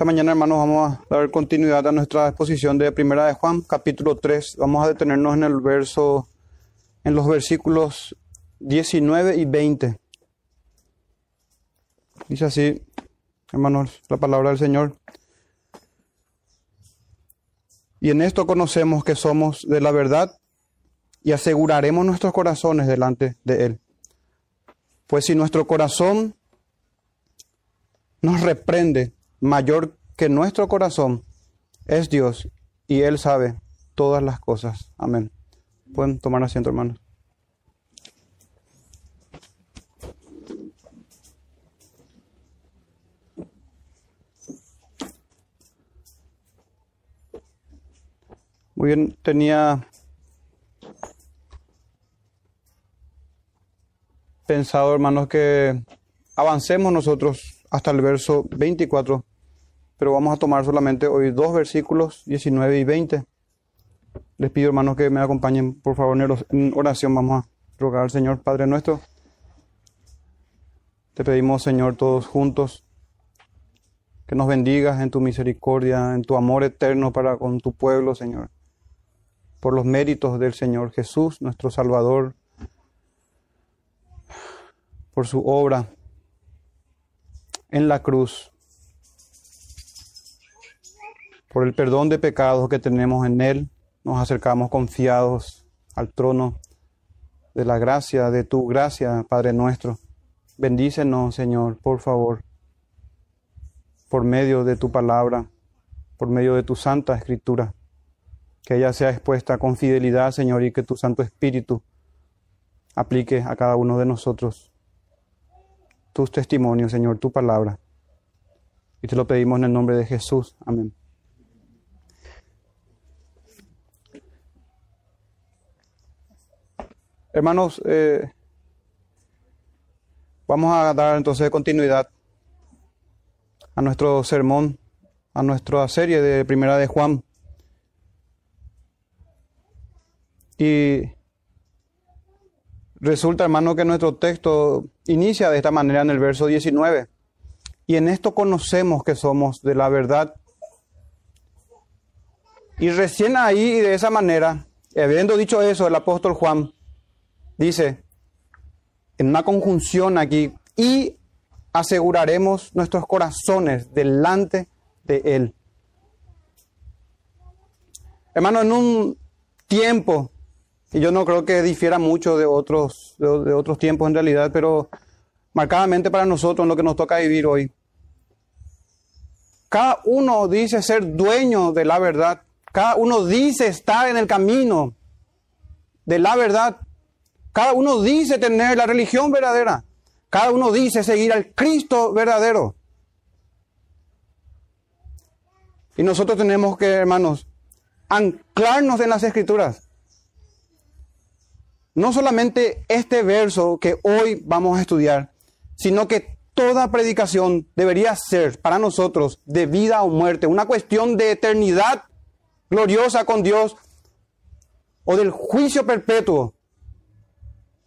Esta mañana, hermanos, vamos a dar continuidad a nuestra exposición de Primera de Juan, capítulo 3. Vamos a detenernos en el verso, en los versículos 19 y 20. Dice así, hermanos, la palabra del Señor. Y en esto conocemos que somos de la verdad y aseguraremos nuestros corazones delante de Él. Pues si nuestro corazón nos reprende, mayor que nuestro corazón es Dios y Él sabe todas las cosas. Amén. Pueden tomar asiento, hermanos. Muy bien, tenía pensado, hermanos, que avancemos nosotros hasta el verso 24, pero vamos a tomar solamente hoy dos versículos, 19 y 20. Les pido, hermanos, que me acompañen, por favor, en oración. Vamos a rogar al Señor, Padre nuestro. Te pedimos, Señor, todos juntos, que nos bendigas en tu misericordia, en tu amor eterno para con tu pueblo, Señor por los méritos del Señor Jesús, nuestro Salvador, por su obra en la cruz, por el perdón de pecados que tenemos en Él, nos acercamos confiados al trono de la gracia, de tu gracia, Padre nuestro. Bendícenos, Señor, por favor, por medio de tu palabra, por medio de tu santa escritura que ella sea expuesta con fidelidad, Señor, y que tu Santo Espíritu aplique a cada uno de nosotros tus testimonios, Señor, tu palabra. Y te lo pedimos en el nombre de Jesús. Amén. Hermanos, eh, vamos a dar entonces continuidad a nuestro sermón, a nuestra serie de Primera de Juan. Y resulta, hermano, que nuestro texto inicia de esta manera en el verso 19. Y en esto conocemos que somos de la verdad. Y recién ahí de esa manera, habiendo dicho eso, el apóstol Juan dice, en una conjunción aquí, y aseguraremos nuestros corazones delante de Él. Hermano, en un tiempo y yo no creo que difiera mucho de otros, de, otros tiempos en realidad, pero marcadamente para nosotros en lo que nos toca vivir hoy. Cada uno dice ser dueño de la verdad. Cada uno dice estar en el camino de la verdad. Cada uno dice tener la religión verdadera. Cada uno dice seguir al Cristo verdadero. Y nosotros tenemos que, hermanos, anclarnos en las escrituras no solamente este verso que hoy vamos a estudiar, sino que toda predicación debería ser para nosotros de vida o muerte, una cuestión de eternidad gloriosa con Dios o del juicio perpetuo,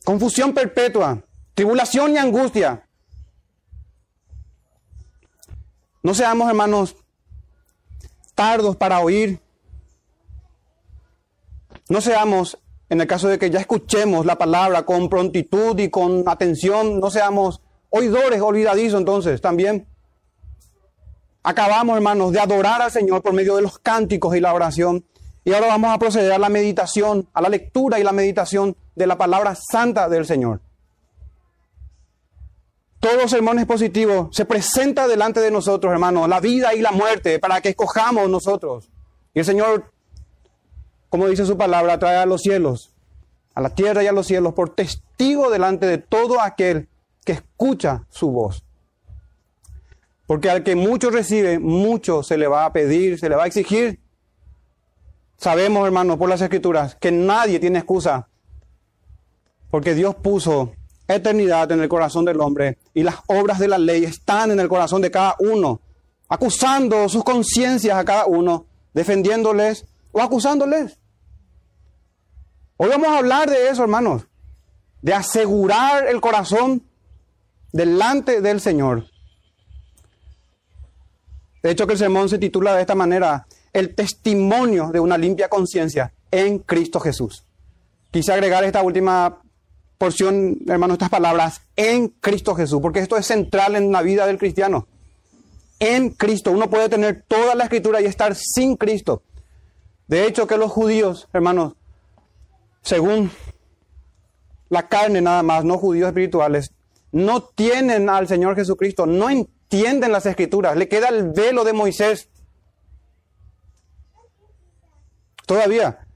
confusión perpetua, tribulación y angustia. No seamos, hermanos, tardos para oír. No seamos en el caso de que ya escuchemos la palabra con prontitud y con atención, no seamos oidores olvidadizos entonces también. Acabamos, hermanos, de adorar al Señor por medio de los cánticos y la oración. Y ahora vamos a proceder a la meditación, a la lectura y la meditación de la palabra santa del Señor. Todo sermón expositivo se presenta delante de nosotros, hermanos, la vida y la muerte, para que escojamos nosotros. Y el Señor como dice su palabra, trae a los cielos, a la tierra y a los cielos, por testigo delante de todo aquel que escucha su voz. Porque al que mucho recibe, mucho se le va a pedir, se le va a exigir. Sabemos, hermanos, por las escrituras, que nadie tiene excusa. Porque Dios puso eternidad en el corazón del hombre y las obras de la ley están en el corazón de cada uno, acusando sus conciencias a cada uno, defendiéndoles o acusándoles. Hoy vamos a hablar de eso, hermanos, de asegurar el corazón delante del Señor. De hecho, que el sermón se titula de esta manera, el testimonio de una limpia conciencia en Cristo Jesús. Quise agregar esta última porción, hermano, estas palabras, en Cristo Jesús, porque esto es central en la vida del cristiano. En Cristo, uno puede tener toda la escritura y estar sin Cristo. De hecho, que los judíos, hermanos, según la carne nada más, no judíos espirituales, no tienen al Señor Jesucristo, no entienden las escrituras, le queda el velo de Moisés. Todavía.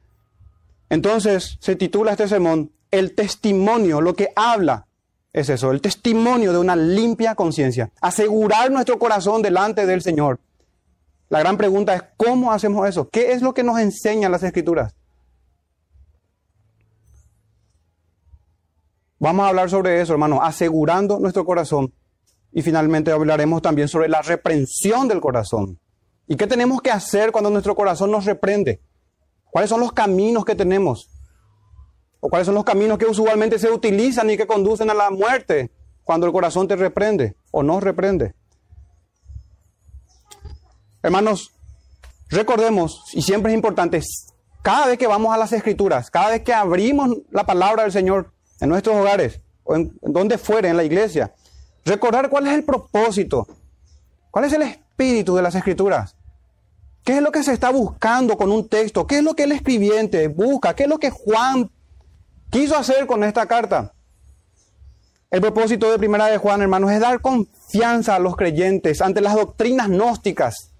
Entonces se titula este sermón El testimonio, lo que habla es eso, el testimonio de una limpia conciencia. Asegurar nuestro corazón delante del Señor. La gran pregunta es, ¿cómo hacemos eso? ¿Qué es lo que nos enseñan las escrituras? Vamos a hablar sobre eso, hermano, asegurando nuestro corazón. Y finalmente hablaremos también sobre la reprensión del corazón. ¿Y qué tenemos que hacer cuando nuestro corazón nos reprende? ¿Cuáles son los caminos que tenemos? ¿O cuáles son los caminos que usualmente se utilizan y que conducen a la muerte cuando el corazón te reprende o no reprende? Hermanos, recordemos, y siempre es importante, cada vez que vamos a las escrituras, cada vez que abrimos la palabra del Señor en nuestros hogares o en, donde fuere, en la iglesia, recordar cuál es el propósito, cuál es el espíritu de las escrituras. ¿Qué es lo que se está buscando con un texto? ¿Qué es lo que el escribiente busca? ¿Qué es lo que Juan quiso hacer con esta carta? El propósito de Primera de Juan, hermanos, es dar confianza a los creyentes ante las doctrinas gnósticas.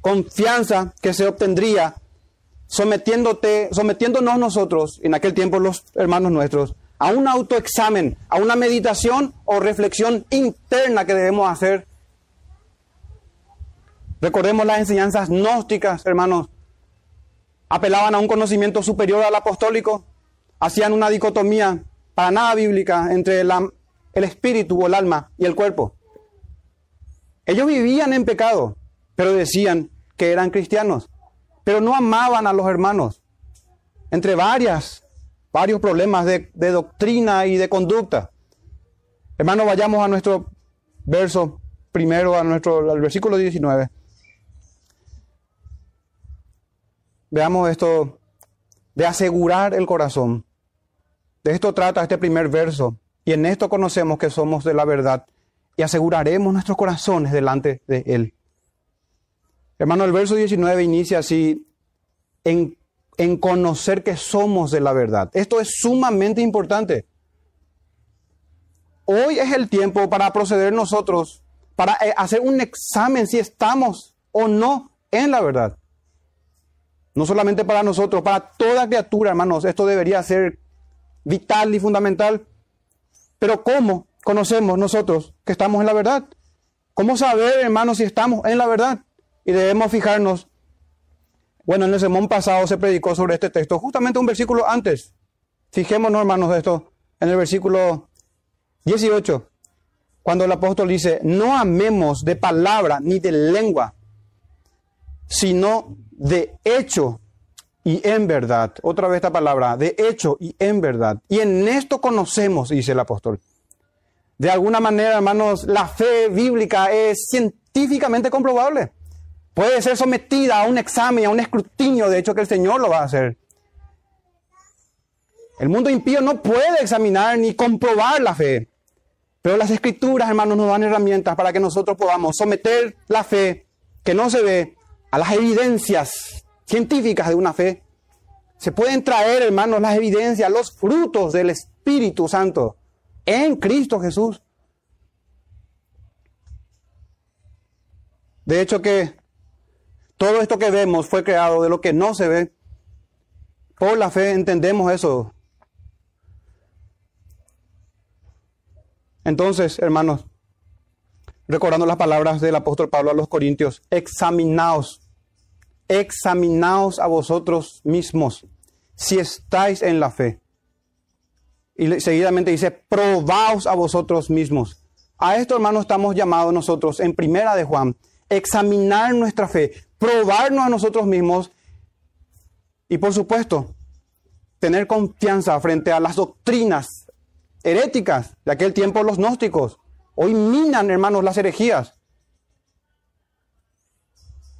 Confianza que se obtendría sometiéndote, sometiéndonos nosotros, en aquel tiempo los hermanos nuestros, a un autoexamen, a una meditación o reflexión interna que debemos hacer Recordemos las enseñanzas gnósticas, hermanos. Apelaban a un conocimiento superior al apostólico, hacían una dicotomía para nada bíblica entre el espíritu o el alma y el cuerpo. Ellos vivían en pecado, pero decían que eran cristianos, pero no amaban a los hermanos. Entre varias, varios problemas de, doctrina y de conducta. Hermanos, vayamos a nuestro verso primero, a nuestro al versículo 19. Veamos esto de asegurar el corazón. De esto trata este primer verso. Y en esto conocemos que somos de la verdad y aseguraremos nuestros corazones delante de Él. Hermano, el verso 19 inicia así, en, en conocer que somos de la verdad. Esto es sumamente importante. Hoy es el tiempo para proceder nosotros, para eh, hacer un examen si estamos o no en la verdad. No solamente para nosotros, para toda criatura, hermanos, esto debería ser vital y fundamental. Pero ¿cómo conocemos nosotros que estamos en la verdad? ¿Cómo saber, hermanos, si estamos en la verdad? Y debemos fijarnos. Bueno, en el sermón pasado se predicó sobre este texto, justamente un versículo antes. Fijémonos, hermanos, esto, en el versículo 18, cuando el apóstol dice, no amemos de palabra ni de lengua, sino de hecho y en verdad. Otra vez esta palabra, de hecho y en verdad. Y en esto conocemos, dice el apóstol. De alguna manera, hermanos, la fe bíblica es científicamente comprobable. Puede ser sometida a un examen, a un escrutinio, de hecho que el Señor lo va a hacer. El mundo impío no puede examinar ni comprobar la fe. Pero las escrituras, hermanos, nos dan herramientas para que nosotros podamos someter la fe que no se ve a las evidencias científicas de una fe. Se pueden traer, hermanos, las evidencias, los frutos del Espíritu Santo en Cristo Jesús. De hecho que todo esto que vemos fue creado de lo que no se ve. Por la fe entendemos eso. Entonces, hermanos, recordando las palabras del apóstol Pablo a los Corintios, examinaos, examinaos a vosotros mismos si estáis en la fe. Y seguidamente dice, probaos a vosotros mismos. A esto, hermanos, estamos llamados nosotros en primera de Juan, examinar nuestra fe, probarnos a nosotros mismos y, por supuesto, tener confianza frente a las doctrinas heréticas de aquel tiempo, los gnósticos, Hoy minan, hermanos, las herejías.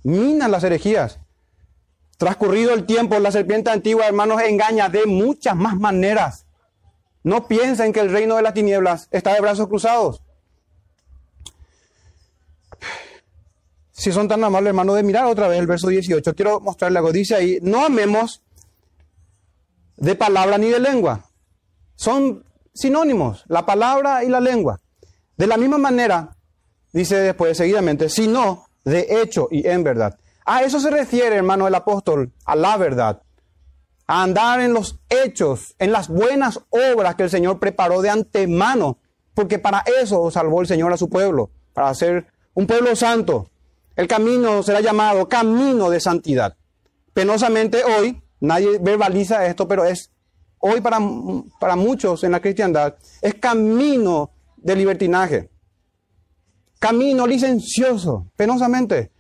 minan las herejías. Transcurrido el tiempo, la serpiente antigua, hermanos, engaña de muchas más maneras. No piensen que el reino de las tinieblas está de brazos cruzados. Si son tan amables, hermanos, de mirar otra vez el verso 18, quiero mostrarle algo. Dice ahí, no amemos de palabra ni de lengua. Son sinónimos, la palabra y la lengua. De la misma manera, dice después seguidamente, sino de hecho y en verdad. A eso se refiere, hermano, el apóstol, a la verdad. A andar en los hechos, en las buenas obras que el Señor preparó de antemano, porque para eso salvó el Señor a su pueblo, para ser un pueblo santo. El camino será llamado camino de santidad. Penosamente hoy, nadie verbaliza esto, pero es hoy para, para muchos en la cristiandad, es camino de libertinaje. Camino licencioso, penosamente.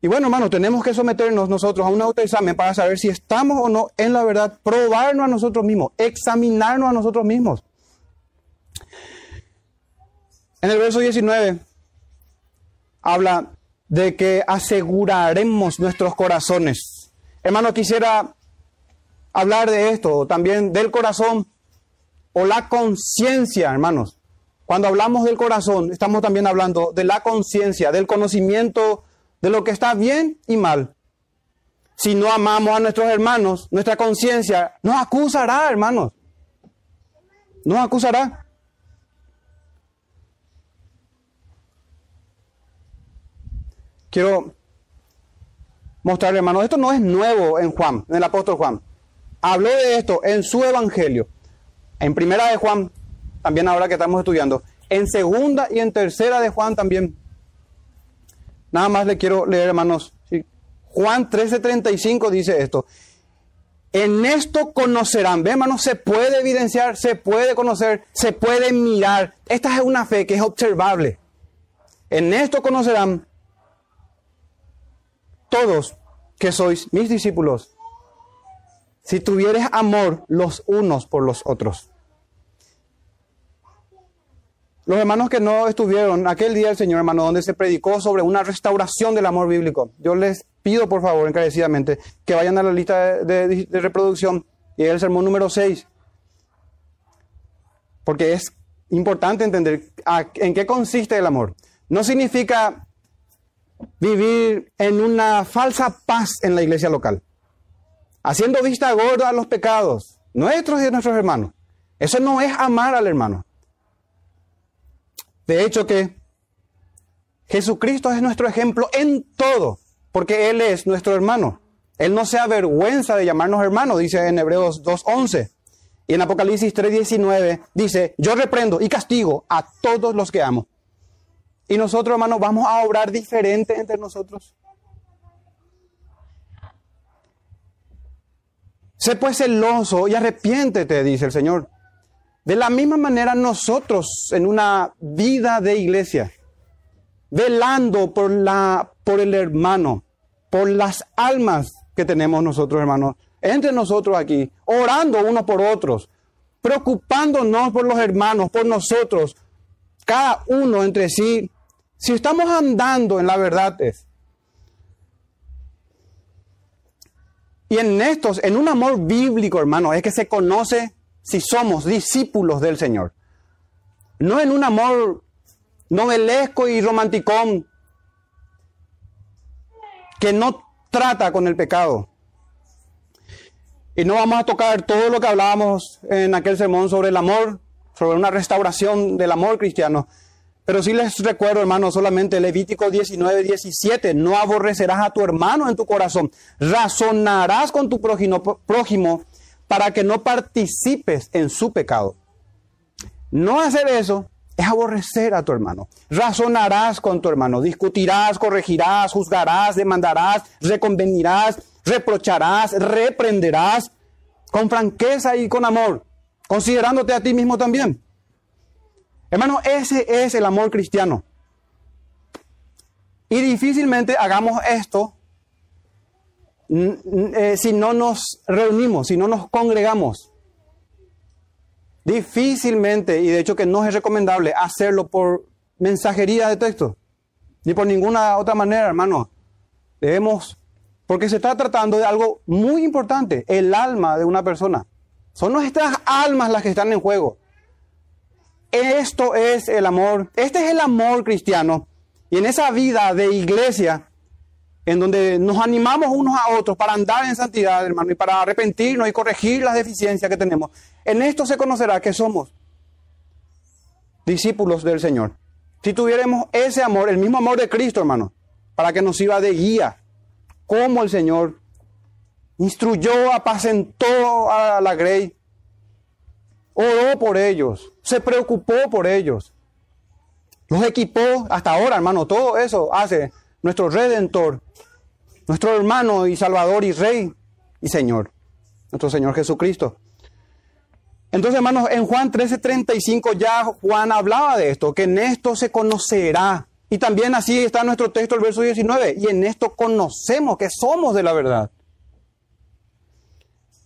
Y bueno, hermano, tenemos que someternos nosotros a un autoexamen para saber si estamos o no en la verdad, probarnos a nosotros mismos, examinarnos a nosotros mismos. En el verso 19 habla de que aseguraremos nuestros corazones. Hermano, quisiera hablar de esto, también del corazón o la conciencia, hermanos. Cuando hablamos del corazón, estamos también hablando de la conciencia, del conocimiento de lo que está bien y mal. Si no amamos a nuestros hermanos, nuestra conciencia nos acusará, hermanos. Nos acusará. Quiero mostrarle, hermanos, esto no es nuevo en Juan, en el apóstol Juan habló de esto en su evangelio. En primera de Juan, también ahora que estamos estudiando. En segunda y en tercera de Juan también. Nada más le quiero leer, hermanos. Juan 13:35 dice esto. En esto conocerán, ve hermanos, se puede evidenciar, se puede conocer, se puede mirar. Esta es una fe que es observable. En esto conocerán todos que sois mis discípulos si tuvieres amor los unos por los otros. Los hermanos que no estuvieron aquel día del Señor, hermano, donde se predicó sobre una restauración del amor bíblico, yo les pido por favor encarecidamente que vayan a la lista de, reproducción y el sermón número 6. Porque es importante entender en qué consiste el amor. No significa vivir en una falsa paz en la iglesia local haciendo vista gorda a los pecados nuestros y de nuestros hermanos. Eso no es amar al hermano. De hecho que Jesucristo es nuestro ejemplo en todo, porque Él es nuestro hermano. Él no se avergüenza de llamarnos hermanos, dice en Hebreos 2.11. Y en Apocalipsis 3.19 dice, yo reprendo y castigo a todos los que amo. Y nosotros, hermanos, vamos a obrar diferente entre nosotros. Sé pues celoso y arrepiéntete, dice el Señor. De la misma manera nosotros en una vida de iglesia, velando por, la, por el hermano, por las almas que tenemos nosotros, hermanos, entre nosotros aquí, orando unos por otros, preocupándonos por los hermanos, por nosotros, cada uno entre sí. Si estamos andando en la verdad es, Y en estos, en un amor bíblico, hermano, es que se conoce si somos discípulos del Señor. No en un amor novelesco y romanticón que no trata con el pecado. Y no vamos a tocar todo lo que hablábamos en aquel sermón sobre el amor, sobre una restauración del amor cristiano. Pero sí les recuerdo, hermano, solamente Levítico 19, 17, no aborrecerás a tu hermano en tu corazón, razonarás con tu prójimo, prójimo para que no participes en su pecado. No hacer eso es aborrecer a tu hermano. Razonarás con tu hermano, discutirás, corregirás, juzgarás, demandarás, reconvenirás, reprocharás, reprenderás con franqueza y con amor, considerándote a ti mismo también. Hermano, ese es el amor cristiano. Y difícilmente hagamos esto eh, si no nos reunimos, si no nos congregamos. Difícilmente, y de hecho que no es recomendable hacerlo por mensajería de texto, ni por ninguna otra manera, hermano. Debemos, porque se está tratando de algo muy importante, el alma de una persona. Son nuestras almas las que están en juego. Esto es el amor, este es el amor cristiano. Y en esa vida de iglesia, en donde nos animamos unos a otros para andar en santidad, hermano, y para arrepentirnos y corregir las deficiencias que tenemos, en esto se conocerá que somos discípulos del Señor. Si tuviéramos ese amor, el mismo amor de Cristo, hermano, para que nos sirva de guía, como el Señor instruyó, apacentó a la grey, oró por ellos, se preocupó por ellos, los equipó hasta ahora, hermano, todo eso hace nuestro redentor, nuestro hermano y salvador y rey y Señor, nuestro Señor Jesucristo. Entonces, hermanos, en Juan 13:35 ya Juan hablaba de esto, que en esto se conocerá. Y también así está nuestro texto, el verso 19, y en esto conocemos que somos de la verdad.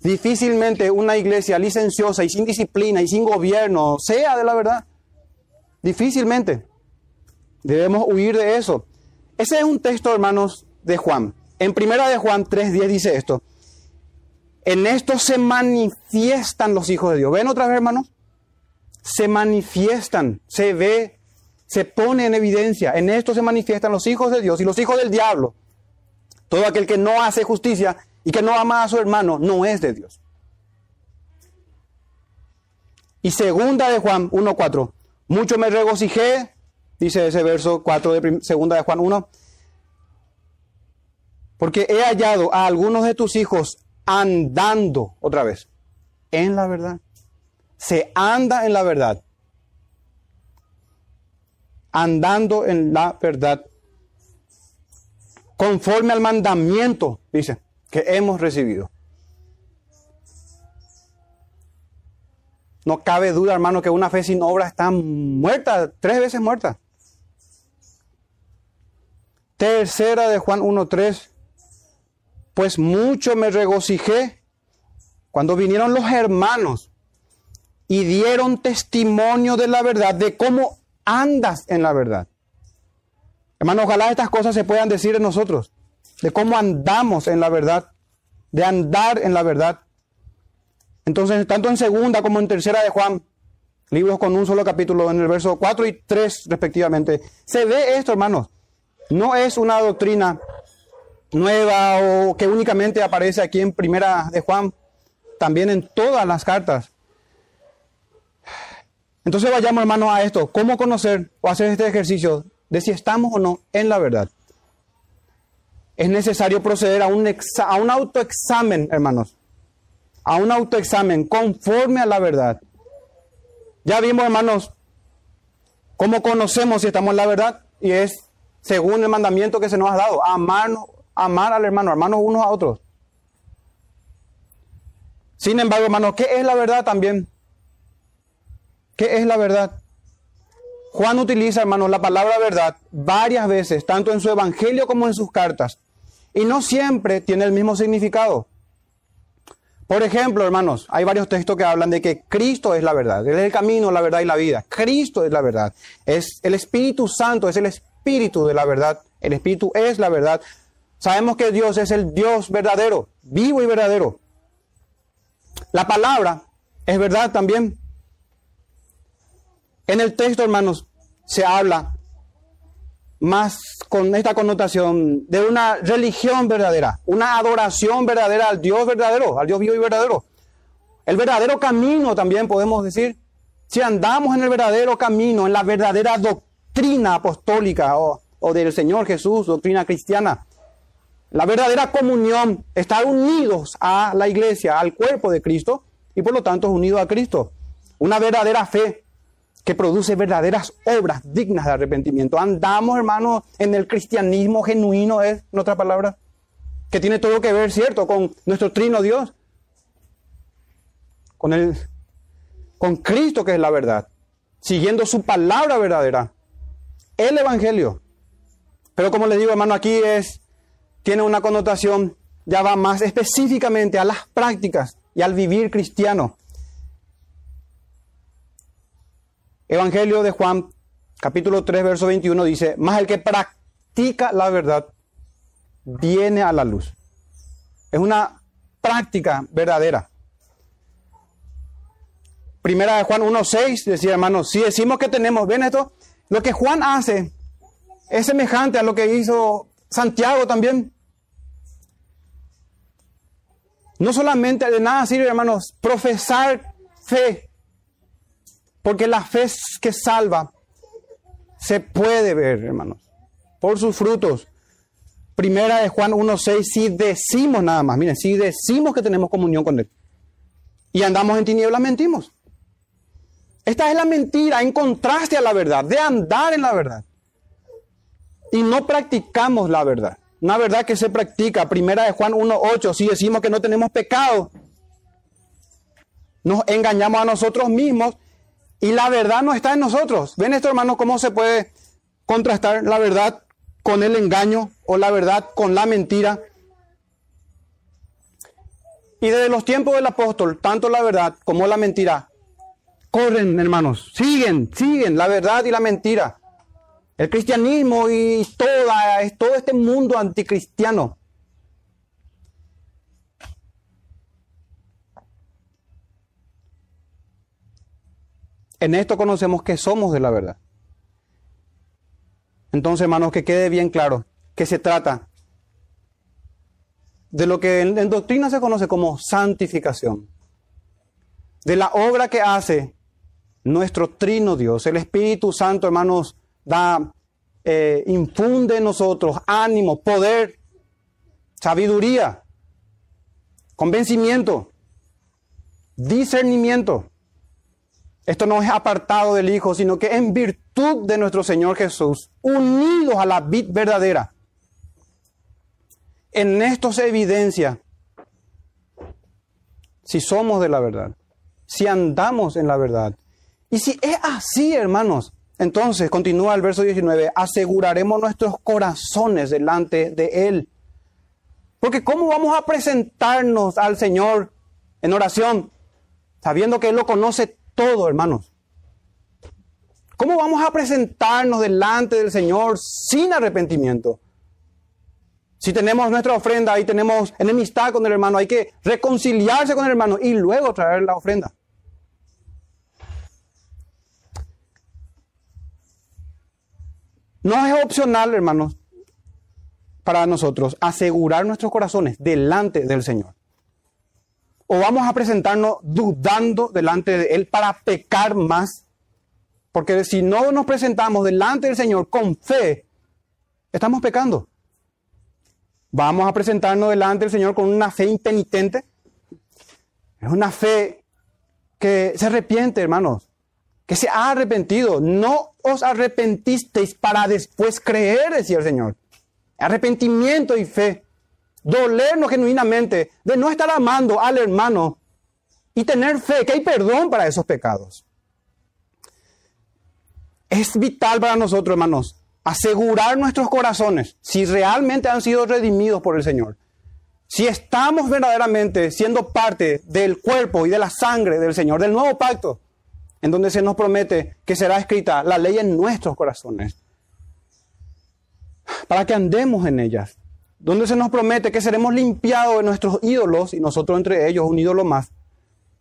Difícilmente una iglesia licenciosa y sin disciplina y sin gobierno sea de la verdad. Difícilmente. Debemos huir de eso. Ese es un texto, hermanos, de Juan. En primera de Juan 3.10 dice esto. En esto se manifiestan los hijos de Dios. ¿Ven otra vez, hermanos? Se manifiestan, se ve, se pone en evidencia. En esto se manifiestan los hijos de Dios y los hijos del diablo. Todo aquel que no hace justicia y que no ama a su hermano no es de Dios. Y segunda de Juan 1.4, mucho me regocijé, dice ese verso 4 de segunda de Juan 1, porque he hallado a algunos de tus hijos andando, otra vez, en la verdad. Se anda en la verdad. Andando en la verdad. Conforme al mandamiento, dice que hemos recibido. No cabe duda, hermano, que una fe sin obra está muerta, tres veces muerta. Tercera de Juan 1.3. Pues mucho me regocijé cuando vinieron los hermanos y dieron testimonio de la verdad, de cómo andas en la verdad. Hermano, ojalá estas cosas se puedan decir en nosotros de cómo andamos en la verdad, de andar en la verdad. Entonces, tanto en segunda como en tercera de Juan, libros con un solo capítulo, en el verso 4 y 3 respectivamente, se ve esto, hermanos. No es una doctrina nueva o que únicamente aparece aquí en primera de Juan, también en todas las cartas. Entonces vayamos, hermanos, a esto. ¿Cómo conocer o hacer este ejercicio de si estamos o no en la verdad? Es necesario proceder a un, a un autoexamen, hermanos. A un autoexamen conforme a la verdad. Ya vimos, hermanos, cómo conocemos si estamos en la verdad y es según el mandamiento que se nos ha dado, amarnos, amar al hermano, hermanos unos a otros. Sin embargo, hermanos, ¿qué es la verdad también? ¿Qué es la verdad? Juan utiliza, hermanos, la palabra verdad varias veces, tanto en su evangelio como en sus cartas, y no siempre tiene el mismo significado. Por ejemplo, hermanos, hay varios textos que hablan de que Cristo es la verdad, Él es el camino, la verdad y la vida. Cristo es la verdad. Es el Espíritu Santo, es el Espíritu de la verdad. El Espíritu es la verdad. Sabemos que Dios es el Dios verdadero, vivo y verdadero. La palabra es verdad también. En el texto, hermanos, se habla más con esta connotación de una religión verdadera, una adoración verdadera al Dios verdadero, al Dios vivo y verdadero. El verdadero camino también podemos decir, si andamos en el verdadero camino, en la verdadera doctrina apostólica o, o del Señor Jesús, doctrina cristiana, la verdadera comunión, estar unidos a la iglesia, al cuerpo de Cristo y por lo tanto unidos a Cristo. Una verdadera fe, que produce verdaderas obras dignas de arrepentimiento. Andamos, hermanos, en el cristianismo genuino, es en otra palabra, que tiene todo que ver, ¿cierto?, con nuestro trino Dios, con, el, con Cristo que es la verdad, siguiendo su palabra verdadera, el Evangelio. Pero como les digo, hermano, aquí es, tiene una connotación, ya va más específicamente a las prácticas y al vivir cristiano. Evangelio de Juan, capítulo 3, verso 21 dice, más el que practica la verdad, viene a la luz. Es una práctica verdadera. Primera de Juan 1.6 decía, hermanos, si decimos que tenemos, ¿ven esto? Lo que Juan hace es semejante a lo que hizo Santiago también. No solamente de nada sirve, hermanos, profesar fe, porque la fe que salva se puede ver, hermanos, por sus frutos. Primera de Juan 1.6, si decimos nada más, miren, si decimos que tenemos comunión con Él y andamos en tinieblas, mentimos. Esta es la mentira en contraste a la verdad, de andar en la verdad. Y no practicamos la verdad. Una verdad que se practica. Primera de Juan 1.8, si decimos que no tenemos pecado, nos engañamos a nosotros mismos y la verdad no está en nosotros. ¿Ven esto, hermano, cómo se puede contrastar la verdad con el engaño o la verdad con la mentira? Y desde los tiempos del apóstol, tanto la verdad como la mentira corren, hermanos, siguen, siguen la verdad y la mentira. El cristianismo y todo este mundo anticristiano. En esto conocemos que somos de la verdad. Entonces, hermanos, que quede bien claro que se trata de lo que en, doctrina se conoce como santificación. De la obra que hace nuestro trino Dios, el Espíritu Santo, hermanos, da, eh, infunde en nosotros ánimo, poder, sabiduría, convencimiento, discernimiento. Esto no es apartado del Hijo, sino que en virtud de nuestro Señor Jesús, unidos a la vid verdadera. En esto se evidencia si somos de la verdad, si andamos en la verdad, y si es así, hermanos, entonces continúa el verso 19, aseguraremos nuestros corazones delante de Él. Porque ¿cómo vamos a presentarnos al Señor en oración sabiendo que Él lo conoce todo, hermanos? ¿Cómo vamos a presentarnos delante del Señor sin arrepentimiento? Si tenemos nuestra ofrenda y tenemos enemistad con el hermano, hay que reconciliarse con el hermano y luego traer la ofrenda. No es opcional, hermanos, para nosotros asegurar nuestros corazones delante del Señor. O vamos a presentarnos dudando delante de Él para pecar más. Porque si no nos presentamos delante del Señor con fe, estamos pecando. Vamos a presentarnos delante del Señor con una fe impenitente. Es una fe que se arrepiente, hermanos que se ha arrepentido. No os arrepentisteis para después creer, decía el Señor. Arrepentimiento y fe. Dolernos genuinamente de no estar amando al hermano y tener fe, que hay perdón para esos pecados. Es vital para nosotros, hermanos, asegurar nuestros corazones si realmente han sido redimidos por el Señor. Si estamos verdaderamente siendo parte del cuerpo y de la sangre del Señor, del nuevo pacto, en donde se nos promete que será escrita la ley en nuestros corazones, para que andemos en ellas, donde se nos promete que seremos limpiados de nuestros ídolos, y nosotros entre ellos un ídolo más,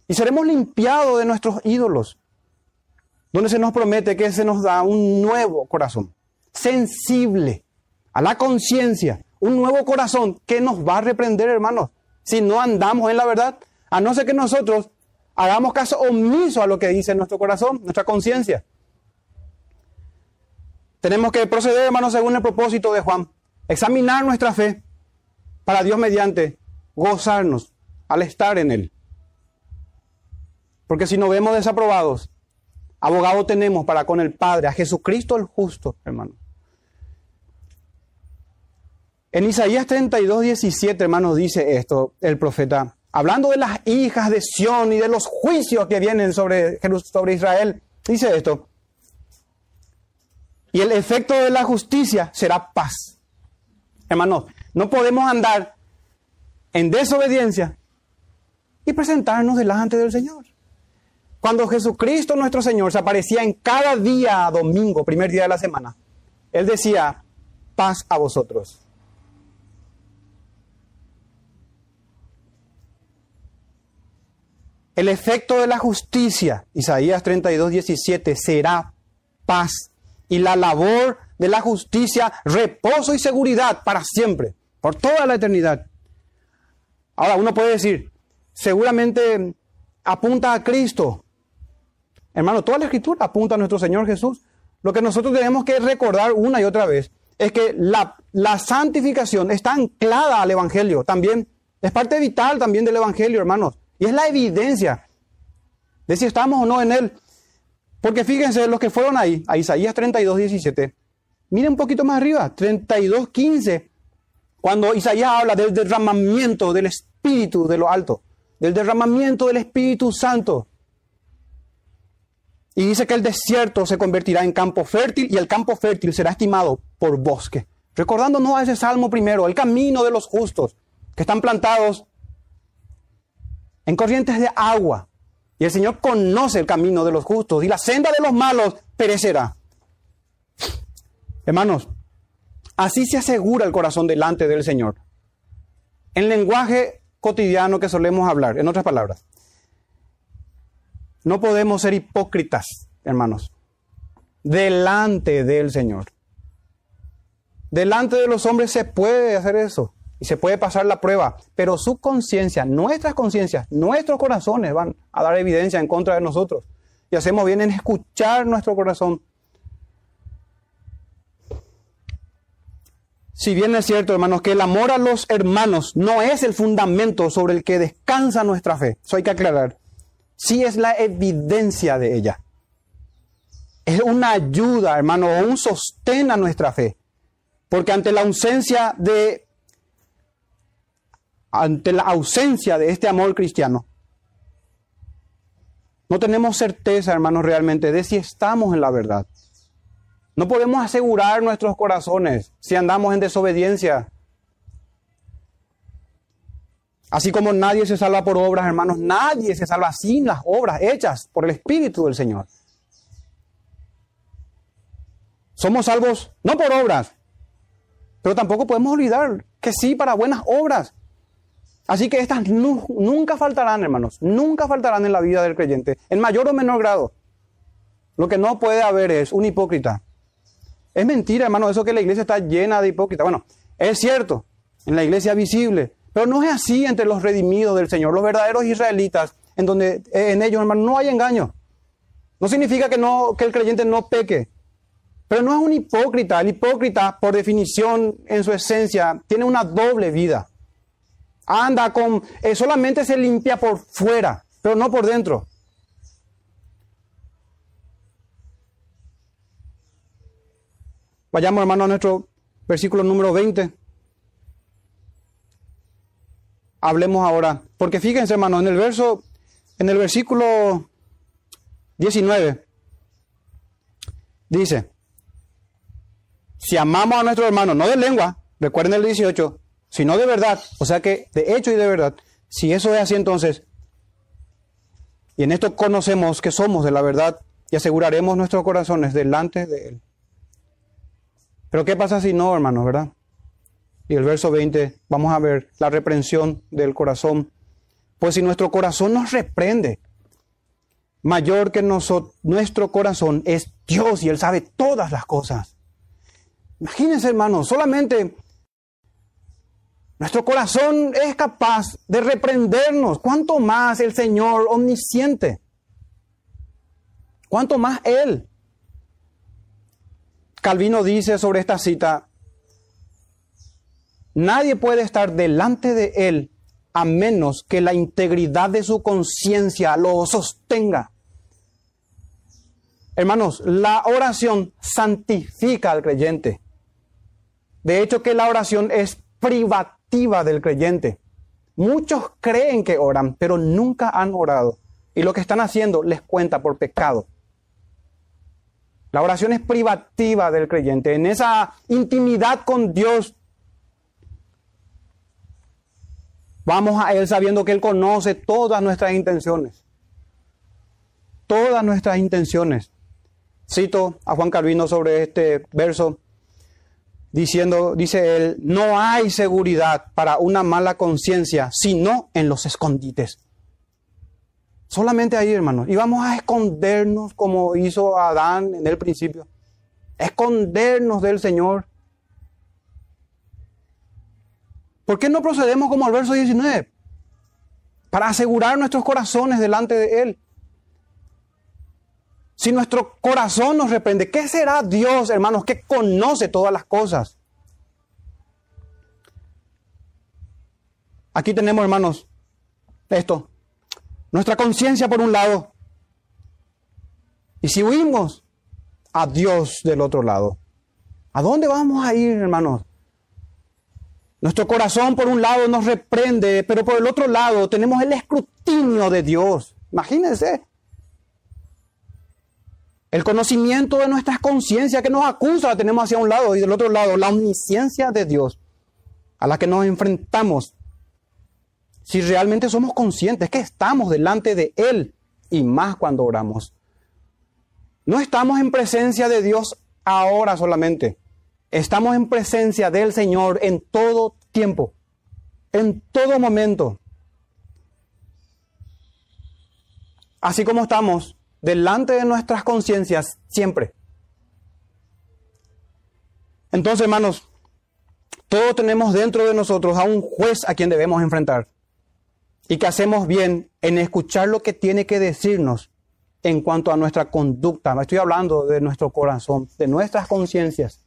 y seremos limpiados de nuestros ídolos, donde se nos promete que se nos da un nuevo corazón, sensible a la conciencia, un nuevo corazón que nos va a reprender, hermanos, si no andamos en la verdad, a no ser que nosotros hagamos caso omiso a lo que dice nuestro corazón, nuestra conciencia. Tenemos que proceder, hermanos, según el propósito de Juan. Examinar nuestra fe para Dios mediante gozarnos al estar en Él. Porque si nos vemos desaprobados, abogado tenemos para con el Padre, a Jesucristo el justo, hermano. En Isaías 32, 17, hermanos, dice esto el profeta hablando de las hijas de Sión y de los juicios que vienen sobre, sobre Israel, dice esto. Y el efecto de la justicia será paz. Hermanos, no podemos andar en desobediencia y presentarnos delante del Señor. Cuando Jesucristo nuestro Señor se aparecía en cada día domingo, primer día de la semana, Él decía, paz a vosotros. El efecto de la justicia, Isaías 32, 17, será paz. Y la labor de la justicia, reposo y seguridad para siempre, por toda la eternidad. Ahora, uno puede decir, seguramente apunta a Cristo. Hermano, toda la escritura apunta a nuestro Señor Jesús. Lo que nosotros tenemos que recordar una y otra vez es que la, la santificación está anclada al Evangelio también. Es parte vital también del Evangelio, hermanos. Y es la evidencia de si estamos o no en él. Porque fíjense, los que fueron ahí, a Isaías 32, 17, miren un poquito más arriba, 32, 15, cuando Isaías habla del derramamiento del Espíritu de lo alto, del derramamiento del Espíritu Santo. Y dice que el desierto se convertirá en campo fértil y el campo fértil será estimado por bosque. Recordándonos a ese salmo primero, el camino de los justos, que están plantados en corrientes de agua. Y el Señor conoce el camino de los justos y la senda de los malos perecerá. Hermanos, así se asegura el corazón delante del Señor. En lenguaje cotidiano que solemos hablar, en otras palabras, no podemos ser hipócritas, hermanos, delante del Señor. Delante de los hombres se puede hacer eso y se puede pasar la prueba, pero su conciencia, nuestras conciencias, nuestros corazones van a dar evidencia en contra de nosotros. Y hacemos bien en escuchar nuestro corazón. Si bien es cierto, hermanos, que el amor a los hermanos no es el fundamento sobre el que descansa nuestra fe, eso hay que aclarar. Sí es la evidencia de ella. Es una ayuda, hermano, o un sostén a nuestra fe. Porque ante la ausencia de ante la ausencia de este amor cristiano, no tenemos certeza, hermanos, realmente de si estamos en la verdad. No podemos asegurar nuestros corazones si andamos en desobediencia. Así como nadie se salva por obras, hermanos, nadie se salva sin las obras hechas por el Espíritu del Señor. Somos salvos no por obras, pero tampoco podemos olvidar que sí para buenas obras. Así que estas nunca faltarán, hermanos, nunca faltarán en la vida del creyente, en mayor o menor grado. Lo que no puede haber es un hipócrita. Es mentira, hermano, eso que la iglesia está llena de hipócritas. Bueno, es cierto, en la iglesia visible, pero no es así entre los redimidos del Señor, los verdaderos israelitas, en donde en ellos, hermano, no hay engaño. No significa que, no, que el creyente no peque, pero no es un hipócrita. El hipócrita, por definición, en su esencia, tiene una doble vida anda con, eh, solamente se limpia por fuera, pero no por dentro. Vayamos, hermano, a nuestro versículo número 20. Hablemos ahora, porque fíjense, hermano, en el verso, en el versículo 19, dice, si amamos a nuestro hermano, no de lengua, recuerden el 18, sino de verdad, o sea que de hecho y de verdad, si eso es así entonces, y en esto conocemos que somos de la verdad y aseguraremos nuestros corazones delante de Él. Pero ¿qué pasa si no, hermanos, verdad? Y el verso 20, vamos a ver la reprensión del corazón. Pues si nuestro corazón nos reprende, mayor que nosotros, nuestro corazón es Dios y Él sabe todas las cosas. Imagínense, hermanos, solamente nuestro corazón es capaz de reprendernos. ¿Cuánto más el Señor omnisciente? ¿Cuánto más Él? Calvino dice sobre esta cita, nadie puede estar delante de Él a menos que la integridad de su conciencia lo sostenga. Hermanos, la oración santifica al creyente. De hecho que la oración es privativa del creyente. Muchos creen que oran, pero nunca han orado. Y lo que están haciendo les cuenta por pecado. La oración es privativa del creyente. En esa intimidad con Dios, vamos a Él sabiendo que Él conoce todas nuestras intenciones. Todas nuestras intenciones. Cito a Juan Calvino sobre este verso diciendo, dice él, no hay seguridad para una mala conciencia, sino en los escondites. Solamente ahí, hermanos. Y vamos a escondernos como hizo Adán en el principio. Escondernos del Señor. ¿Por qué no procedemos como el verso 19? Para asegurar nuestros corazones delante de Él. Si nuestro corazón nos reprende, ¿qué será Dios, hermanos, que conoce todas las cosas? Aquí tenemos, hermanos, esto. Nuestra conciencia por un lado. Y si huimos a Dios del otro lado, ¿a dónde vamos a ir, hermanos? Nuestro corazón por un lado nos reprende, pero por el otro lado tenemos el escrutinio de Dios. Imagínense. El conocimiento de nuestras conciencias que nos acusa tenemos hacia un lado y del otro lado la omnisciencia de Dios a la que nos enfrentamos si realmente somos conscientes que estamos delante de Él y más cuando oramos. No estamos en presencia de Dios ahora solamente. Estamos en presencia del Señor en todo tiempo, en todo momento. Así como estamos delante de nuestras conciencias siempre. Entonces, hermanos, todos tenemos dentro de nosotros a un juez a quien debemos enfrentar y que hacemos bien en escuchar lo que tiene que decirnos en cuanto a nuestra conducta. Estoy hablando de nuestro corazón, de nuestras conciencias.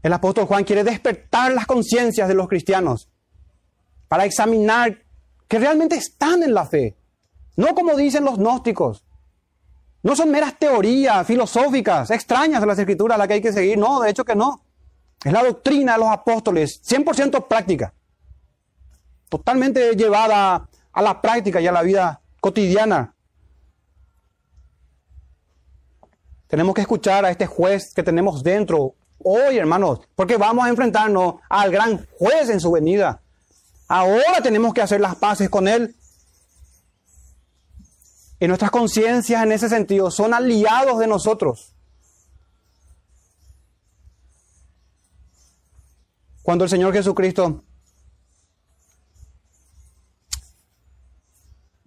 El apóstol Juan quiere despertar las conciencias de los cristianos para examinar que realmente están en la fe, no como dicen los gnósticos. No son meras teorías filosóficas extrañas de las escrituras las que hay que seguir, no, de hecho que no. Es la doctrina de los apóstoles, 100% práctica totalmente llevada a la práctica y a la vida cotidiana. Tenemos que escuchar a este juez que tenemos dentro hoy, hermanos, porque vamos a enfrentarnos al gran juez en su venida. Ahora tenemos que hacer las paces con él. Y nuestras conciencias en ese sentido son aliados de nosotros. Cuando el Señor Jesucristo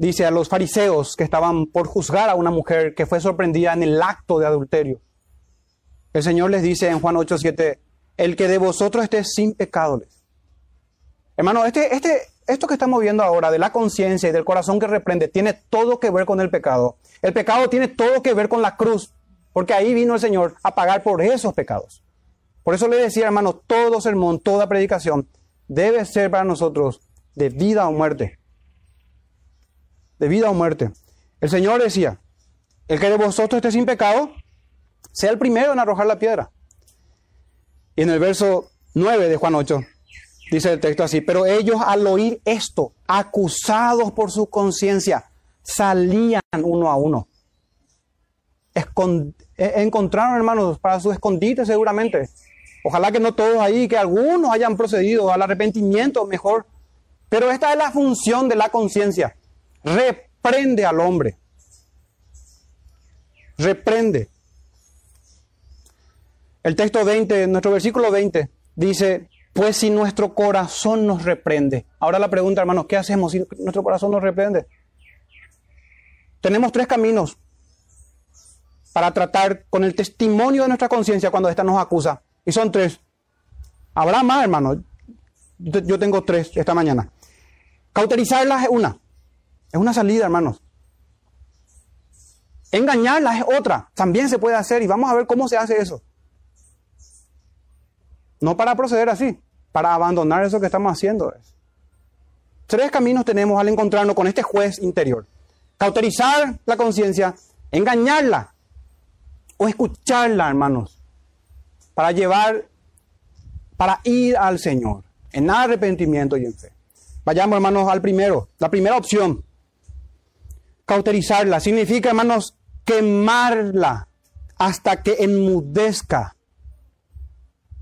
dice a los fariseos que estaban por juzgar a una mujer que fue sorprendida en el acto de adulterio. El Señor les dice en Juan 8:7, el que de vosotros esté sin pecado. Hermano, este, este, esto que estamos viendo ahora de la conciencia y del corazón que reprende tiene todo que ver con el pecado. El pecado tiene todo que ver con la cruz, porque ahí vino el Señor a pagar por esos pecados. Por eso le decía, hermano, todo sermón, toda predicación debe ser para nosotros de vida o muerte de vida o muerte. El Señor decía, el que de vosotros esté sin pecado, sea el primero en arrojar la piedra. Y en el verso 9 de Juan 8, dice el texto así, pero ellos al oír esto, acusados por su conciencia, salían uno a uno. E-, encontraron, hermanos, para su escondite seguramente. Ojalá que no todos ahí, que algunos hayan procedido al arrepentimiento mejor. Pero esta es la función de la conciencia reprende al hombre. Reprende. El texto 20, nuestro versículo 20, dice, pues si nuestro corazón nos reprende. Ahora la pregunta, hermanos, ¿qué hacemos si nuestro corazón nos reprende? Tenemos tres caminos para tratar con el testimonio de nuestra conciencia cuando ésta nos acusa. Y son tres. Habrá más, hermanos. Yo tengo tres esta mañana. Cauterizarlas es una. Es una salida, hermanos. Engañarla es otra. También se puede hacer y vamos a ver cómo se hace eso. No para proceder así, para abandonar eso que estamos haciendo. Tres caminos tenemos al encontrarnos con este juez interior. Cauterizar la conciencia, engañarla o escucharla, hermanos, para llevar, para ir al Señor en arrepentimiento y en fe. Vayamos, hermanos, al primero. La primera opción, cauterizarla. Significa, hermanos, quemarla hasta que enmudezca,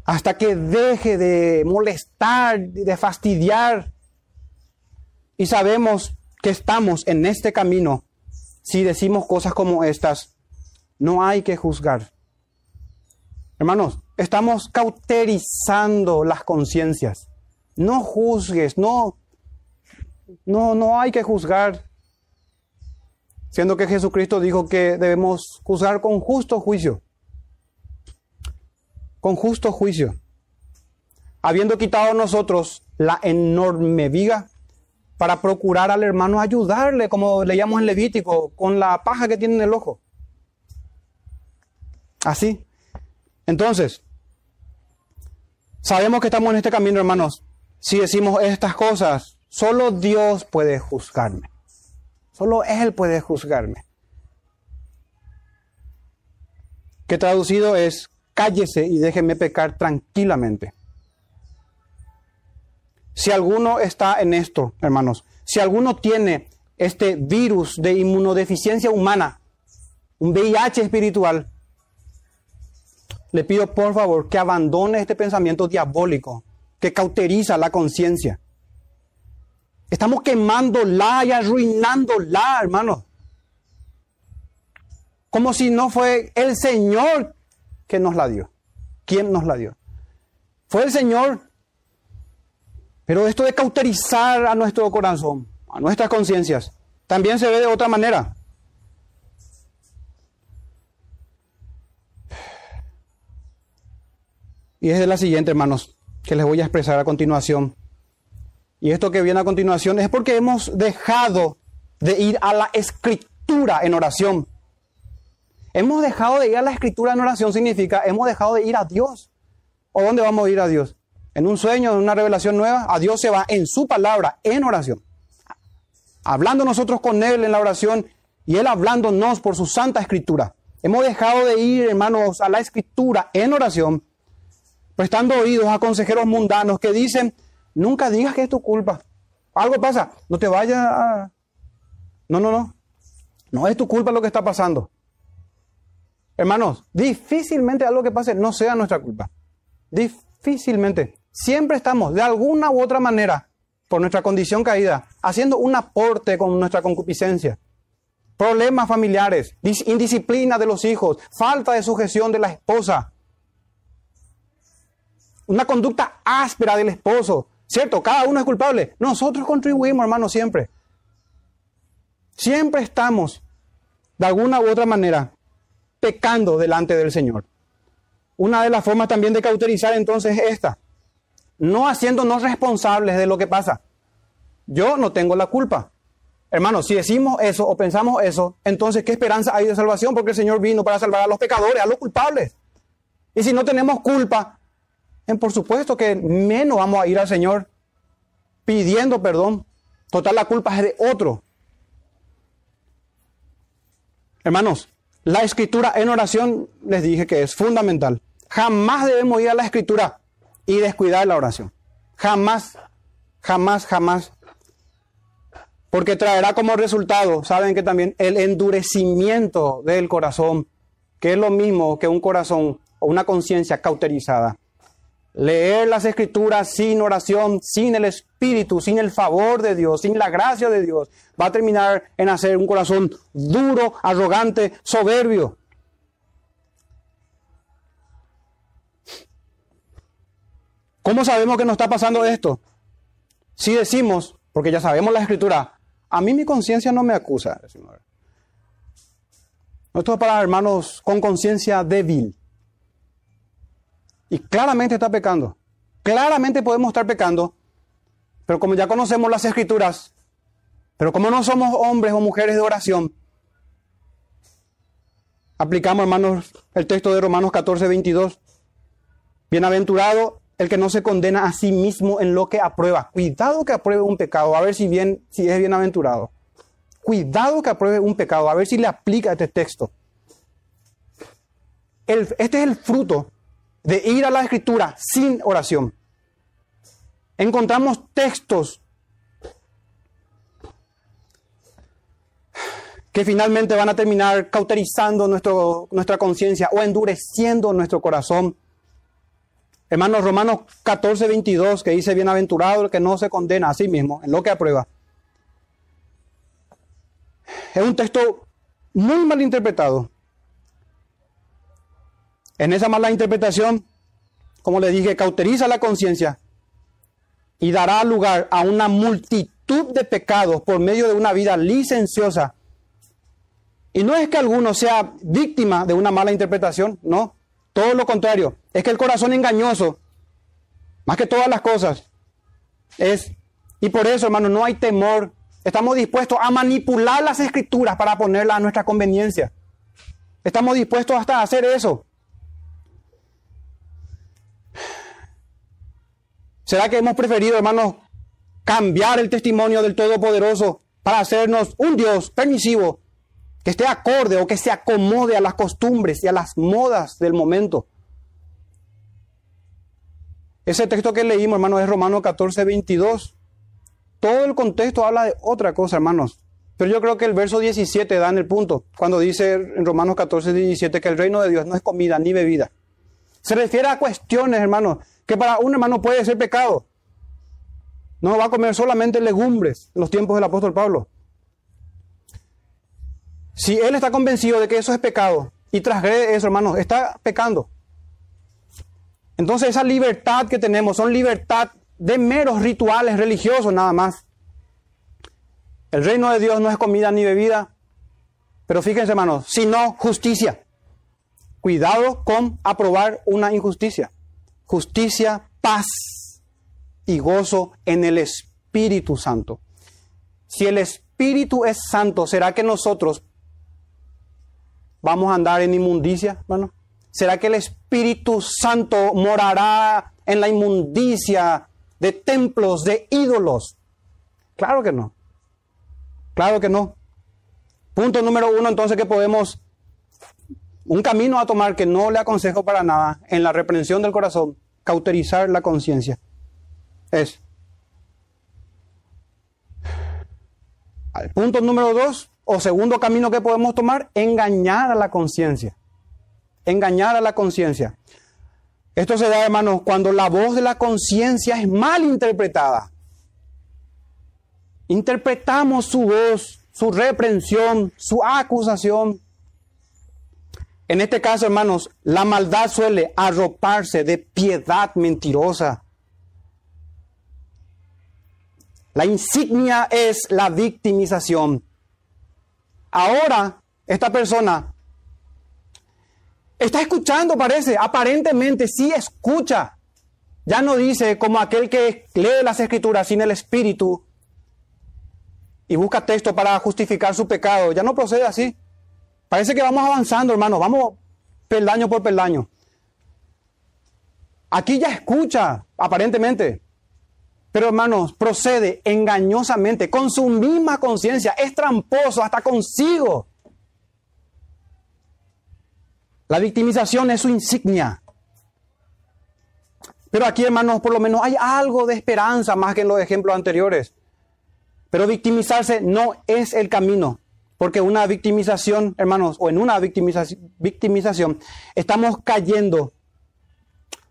hasta que deje de molestar, de fastidiar. Y sabemos que estamos en este camino si decimos cosas como estas. No hay que juzgar. Hermanos, estamos cauterizando las conciencias. No juzgues, no, no, no hay que juzgar. Siendo que Jesucristo dijo que debemos juzgar con justo juicio. Con justo juicio. Habiendo quitado nosotros la enorme viga para procurar al hermano ayudarle, como leíamos en Levítico, con la paja que tiene en el ojo. Así. Entonces, sabemos que estamos en este camino, hermanos. Si decimos estas cosas, solo Dios puede juzgarme. Solo Él puede juzgarme. Que traducido es, cállese y déjeme pecar tranquilamente. Si alguno está en esto, hermanos, si alguno tiene este virus de inmunodeficiencia humana, un VIH espiritual, le pido por favor que abandone este pensamiento diabólico que cauteriza la conciencia. Estamos quemándola y arruinándola, hermanos. Como si no fue el Señor que nos la dio. ¿Quién nos la dio? Fue el Señor. Pero esto de cauterizar a nuestro corazón, a nuestras conciencias, también se ve de otra manera. Y es de la siguiente, hermanos, que les voy a expresar a continuación. Y esto que viene a continuación es porque hemos dejado de ir a la escritura en oración. Hemos dejado de ir a la escritura en oración significa hemos dejado de ir a Dios. ¿O dónde vamos a ir a Dios? ¿En un sueño, en una revelación nueva? A Dios se va en su palabra, en oración. Hablando nosotros con Él en la oración y Él hablándonos por su santa escritura. Hemos dejado de ir, hermanos, a la escritura en oración, prestando oídos a consejeros mundanos que dicen, Nunca digas que es tu culpa. Algo pasa, no te vayas a... No, no, no. No es tu culpa lo que está pasando. Hermanos, difícilmente algo que pase no sea nuestra culpa. Difícilmente. Siempre estamos, de alguna u otra manera, por nuestra condición caída, haciendo un aporte con nuestra concupiscencia. Problemas familiares, indisciplina de los hijos, falta de sujeción de la esposa, una conducta áspera del esposo, ¿Cierto? Cada uno es culpable. Nosotros contribuimos, hermano, siempre. Siempre estamos, de alguna u otra manera, pecando delante del Señor. Una de las formas también de cauterizar entonces es esta. No haciéndonos responsables de lo que pasa. Yo no tengo la culpa. Hermano, si decimos eso o pensamos eso, entonces ¿qué esperanza hay de salvación? Porque el Señor vino para salvar a los pecadores, a los culpables. Y si no tenemos culpa, por supuesto que menos vamos a ir al Señor pidiendo perdón. Total, la culpa es de otro. Hermanos, la escritura en oración les dije que es fundamental. Jamás debemos ir a la escritura y descuidar la oración. Jamás, jamás, jamás. Porque traerá como resultado, saben que también el endurecimiento del corazón, que es lo mismo que un corazón o una conciencia cauterizada. Leer las escrituras sin oración, sin el Espíritu, sin el favor de Dios, sin la gracia de Dios, va a terminar en hacer un corazón duro, arrogante, soberbio. ¿Cómo sabemos que nos está pasando esto? Si decimos, porque ya sabemos la escritura, a mí mi conciencia no me acusa. Esto es para hermanos con conciencia débil. Y claramente está pecando. Claramente podemos estar pecando, pero como ya conocemos las escrituras, pero como no somos hombres o mujeres de oración, aplicamos, hermanos, el texto de Romanos 14, 22. Bienaventurado el que no se condena a sí mismo en lo que aprueba. Cuidado que apruebe un pecado, a ver si, bien, si es bienaventurado. Cuidado que apruebe un pecado, a ver si le aplica este texto. este es el fruto de ir a la escritura sin oración. Encontramos textos que finalmente van a terminar cauterizando nuestra conciencia o endureciendo nuestro corazón. Hermanos, Romanos 14, 22, que dice, bienaventurado el que no se condena a sí mismo en lo que aprueba. Es un texto muy mal interpretado. En esa mala interpretación, como le dije, cauteriza la conciencia y dará lugar a una multitud de pecados por medio de una vida licenciosa Y no es que alguno sea víctima de una mala interpretación, no. Todo lo contrario. Es que el corazón engañoso, más que todas las cosas, es... Y por eso, hermano, no hay temor. Estamos dispuestos a manipular las escrituras para ponerlas a nuestra conveniencia. Estamos dispuestos hasta a hacer eso. ¿Será que hemos preferido, hermanos, cambiar el testimonio del Todopoderoso para hacernos un Dios permisivo que esté acorde o que se acomode a las costumbres y a las modas del momento? Ese texto que leímos, hermanos, es Romano 14, 22. Todo el contexto habla de otra cosa, hermanos. Pero yo creo que el verso 17 da en el punto, cuando dice en Romanos 14, 17 que el reino de Dios no es comida ni bebida. Se refiere a cuestiones, hermanos, que para un hermano puede ser pecado. No va a comer solamente legumbres en los tiempos del apóstol Pablo. Si él está convencido de que eso es pecado y transgrede eso, hermanos, está pecando. Entonces esa libertad que tenemos son libertad de meros rituales religiosos nada más. El reino de Dios no es comida ni bebida, pero fíjense hermanos, sino justicia. Cuidado con aprobar una injusticia. Justicia, paz y gozo en el Espíritu Santo. Si el Espíritu es santo, ¿será que nosotros vamos a andar en inmundicia, hermano? ¿Será que el Espíritu Santo morará en la inmundicia de templos, de ídolos? Claro que no. Claro que no. Punto número uno, entonces, que podemos, un camino a tomar que no le aconsejo para nada en la reprensión del corazón, cauterizar la conciencia, es. Punto número dos, o segundo camino que podemos tomar, engañar a la conciencia. Engañar a la conciencia. Esto se da, hermanos, cuando la voz de la conciencia es mal interpretada interpretamos su voz, su reprensión, su acusación. En este caso, hermanos, la maldad suele arroparse de piedad mentirosa. La insignia es la victimización. Ahora, esta persona está escuchando, parece, aparentemente sí escucha. Ya no dice como aquel que lee las escrituras sin el espíritu, y busca texto para justificar su pecado. Ya no procede así. Parece que vamos avanzando, hermano. Vamos peldaño por peldaño. Aquí ya escucha, aparentemente. Pero hermanos, procede engañosamente, con su misma conciencia. Es tramposo hasta consigo. La victimización es su insignia. Pero aquí, hermanos, por lo menos hay algo de esperanza más que en los ejemplos anteriores. Pero victimizarse no es el camino, porque una victimización, hermanos, o en una victimización, estamos cayendo,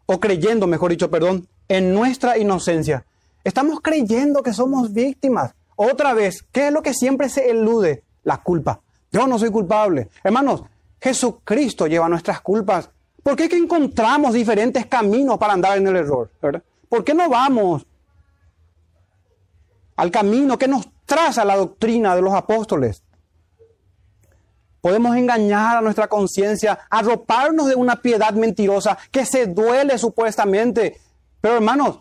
o creyendo, mejor dicho, perdón, en nuestra inocencia. Estamos creyendo que somos víctimas. Otra vez, ¿qué es lo que siempre se elude? La culpa. Yo no soy culpable. Hermanos, Jesucristo lleva nuestras culpas. ¿Por qué que encontramos diferentes caminos para andar en el error? ¿Por qué no vamos al camino que nos traza la doctrina de los apóstoles. Podemos engañar a nuestra conciencia, arroparnos de una piedad mentirosa que se duele supuestamente. Pero hermanos,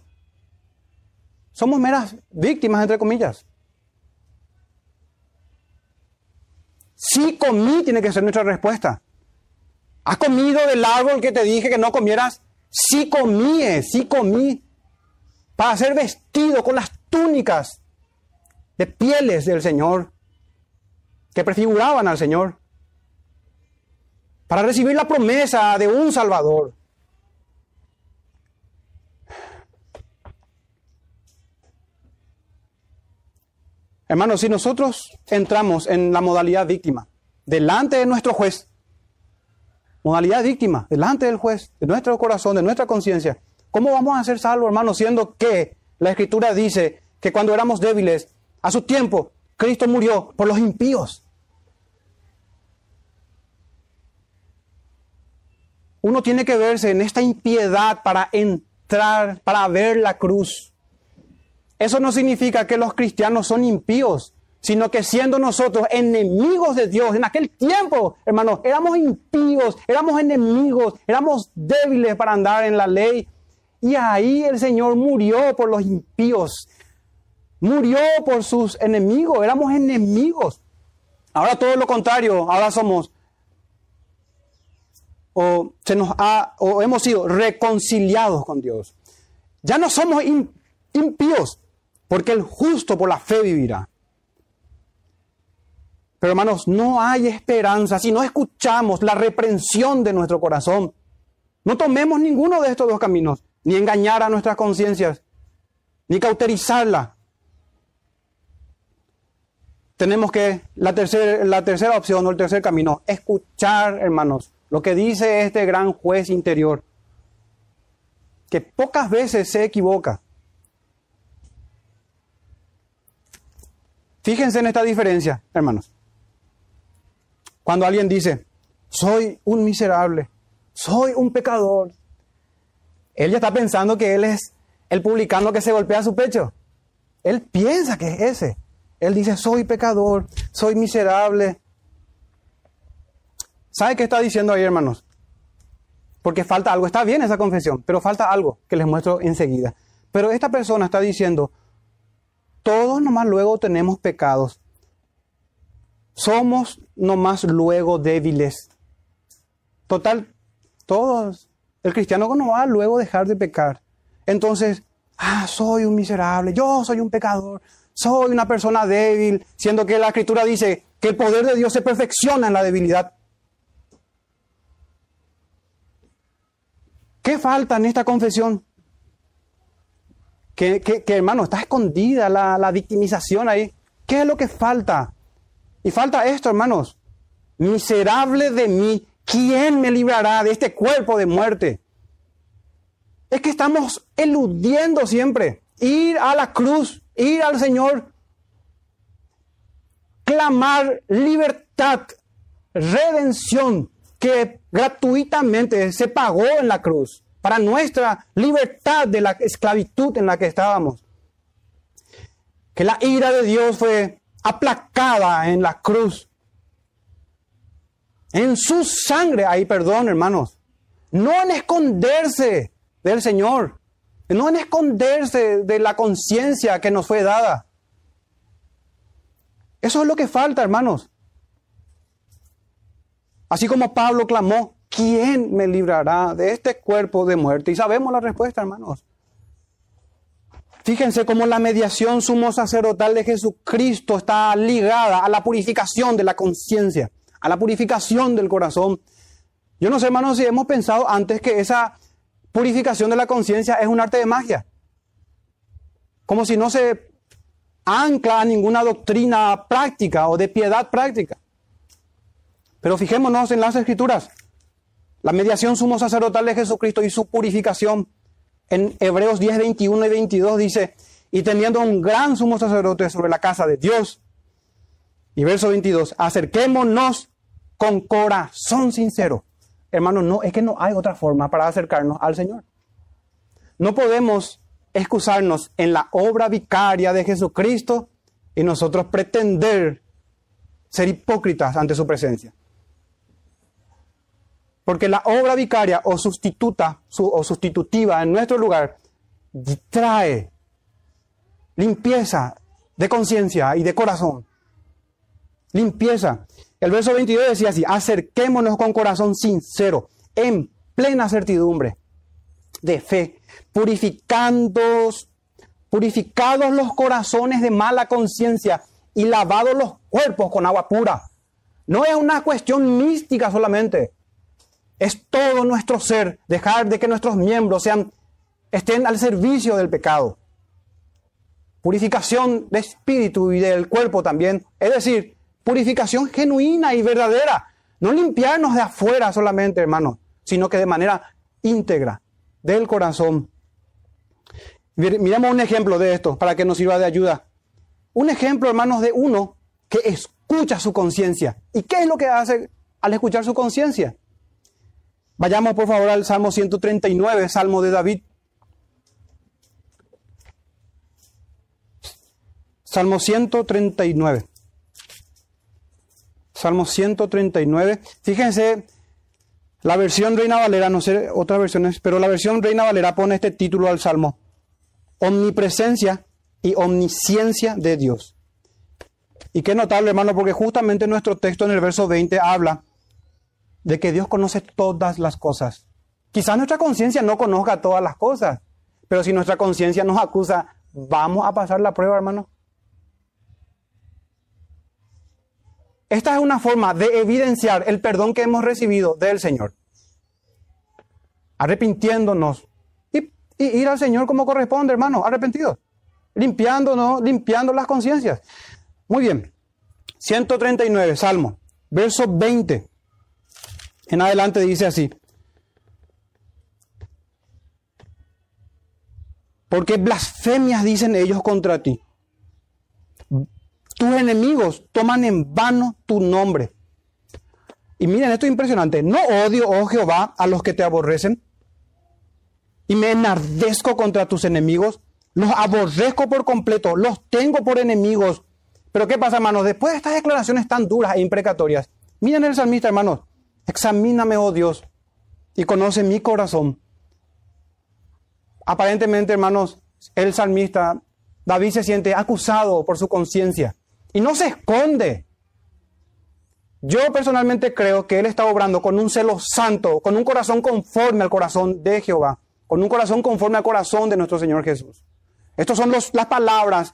somos meras víctimas, entre comillas. Sí comí, tiene que ser nuestra respuesta. ¿Has comido del árbol que te dije que no comieras? Sí comí, eh, sí comí. Para ser vestido con las túnicas de pieles del Señor que prefiguraban al Señor para recibir la promesa de un Salvador. Hermanos, si nosotros entramos en la modalidad víctima, delante de nuestro juez, modalidad víctima, delante del juez, de nuestro corazón, de nuestra conciencia, ¿cómo vamos a ser salvos, hermanos, siendo que la Escritura dice que cuando éramos débiles, a su tiempo, Cristo murió por los impíos. Uno tiene que verse en esta impiedad para entrar, para ver la cruz. Eso no significa que los cristianos son impíos. sino que siendo nosotros enemigos de Dios, en aquel tiempo, hermanos, éramos impíos, éramos enemigos, éramos débiles para andar en la ley. Y ahí el Señor murió por los impíos, murió por sus enemigos, éramos enemigos. Ahora todo lo contrario, ahora somos o se nos ha o hemos sido reconciliados con Dios. Ya no somos impíos, porque el justo por la fe vivirá. Pero hermanos, no hay esperanza si no escuchamos la reprensión de nuestro corazón. No tomemos ninguno de estos dos caminos, ni engañar a nuestras conciencias, ni cauterizarla. Tenemos que, la, la tercera opción o el tercer camino, escuchar, hermanos, lo que dice este gran juez interior, que pocas veces se equivoca. Fíjense en esta diferencia, hermanos. Cuando alguien dice, soy un miserable, soy un pecador, él ya está pensando que él es el publicano que se golpea su pecho. Él piensa que es ese. Él dice, soy pecador, soy miserable. ¿Sabe qué está diciendo ahí, hermanos? Porque falta algo. Está bien esa confesión, pero falta algo que les muestro enseguida. Pero esta persona está diciendo, todos nomás luego tenemos pecados. Somos nomás luego débiles. Total, todos. El cristiano no va a luego dejar de pecar. Entonces, ah, soy un miserable, yo soy un pecador, soy una persona débil, siendo que la escritura dice que el poder de Dios se perfecciona en la debilidad. ¿Qué falta en esta confesión? Que, hermano, está escondida la, la victimización ahí. ¿Qué es lo que falta? Y falta esto, hermanos. Miserable de mí, ¿quién me librará de este cuerpo de muerte? Es que estamos eludiendo siempre. Ir a la cruz, ir al Señor, clamar libertad, redención, que gratuitamente se pagó en la cruz para nuestra libertad de la esclavitud en la que estábamos. Que la ira de Dios fue aplacada en la cruz. En su sangre hay perdón, hermanos. No en esconderse del Señor. No en esconderse de la conciencia que nos fue dada. Eso es lo que falta, hermanos. Así como Pablo clamó, ¿quién me librará de este cuerpo de muerte? Y sabemos la respuesta, hermanos. Fíjense cómo la mediación sumo sacerdotal de Jesucristo está ligada a la purificación de la conciencia, a la purificación del corazón. Yo no sé, hermanos, si hemos pensado antes que esa purificación de la conciencia es un arte de magia. Como si no se ancla a ninguna doctrina práctica o de piedad práctica. Pero fijémonos en las escrituras. La mediación sumo sacerdotal de Jesucristo y su purificación en Hebreos 10, 21 y 22 dice, y teniendo un gran sumo sacerdote sobre la casa de Dios. Y verso 22, acerquémonos con corazón sincero. Hermanos, no, es que no hay otra forma para acercarnos al Señor. No podemos excusarnos en la obra vicaria de Jesucristo y nosotros pretender ser hipócritas ante su presencia. Porque la obra vicaria o sustituta o sustitutiva en nuestro lugar trae limpieza de conciencia y de corazón. Limpieza. El verso 22 decía así, acerquémonos con corazón sincero, en plena certidumbre de fe, purificando, purificados los corazones de mala conciencia y lavados los cuerpos con agua pura. No es una cuestión mística solamente. Es todo nuestro ser dejar de que nuestros miembros sean, estén al servicio del pecado. Purificación de espíritu y del cuerpo también. Es decir, purificación genuina y verdadera. No limpiarnos de afuera solamente, hermanos, sino que de manera íntegra, del corazón. Miremos un ejemplo de esto para que nos sirva de ayuda. Un ejemplo, hermanos, de uno que escucha su conciencia. ¿Y qué es lo que hace al escuchar su conciencia? Vayamos por favor al Salmo 139, Salmo de David. Salmo 139. Salmo 139. Fíjense, la versión Reina Valera, no sé otras versiones, pero la versión Reina Valera pone este título al Salmo. Omnipresencia y omnisciencia de Dios. Y qué notable, hermano, porque justamente nuestro texto en el verso 20 habla de que Dios conoce todas las cosas. Quizás nuestra conciencia no conozca todas las cosas, pero si nuestra conciencia nos acusa, ¿vamos a pasar la prueba, hermano? Esta es una forma de evidenciar el perdón que hemos recibido del Señor. Arrepintiéndonos y, ir al Señor como corresponde, hermano, arrepentidos. Limpiándonos, limpiando las conciencias. Muy bien. 139, Salmo, verso 20. En adelante dice así. Porque blasfemias dicen ellos contra ti. Tus enemigos toman en vano tu nombre. Y miren, esto es impresionante. No odio, oh Jehová, a los que te aborrecen. Y me enardezco contra tus enemigos. Los aborrezco por completo. Los tengo por enemigos. Pero ¿qué pasa, hermanos? Después de estas declaraciones tan duras e imprecatorias, miren el salmista, hermanos. Examíname, oh Dios, y conoce mi corazón. Aparentemente, hermanos, el salmista, David se siente acusado por su conciencia. Y no se esconde. Yo personalmente creo que Él está obrando con un celo santo, con un corazón conforme al corazón de Jehová, con un corazón conforme al corazón de nuestro Señor Jesús. Estas son las palabras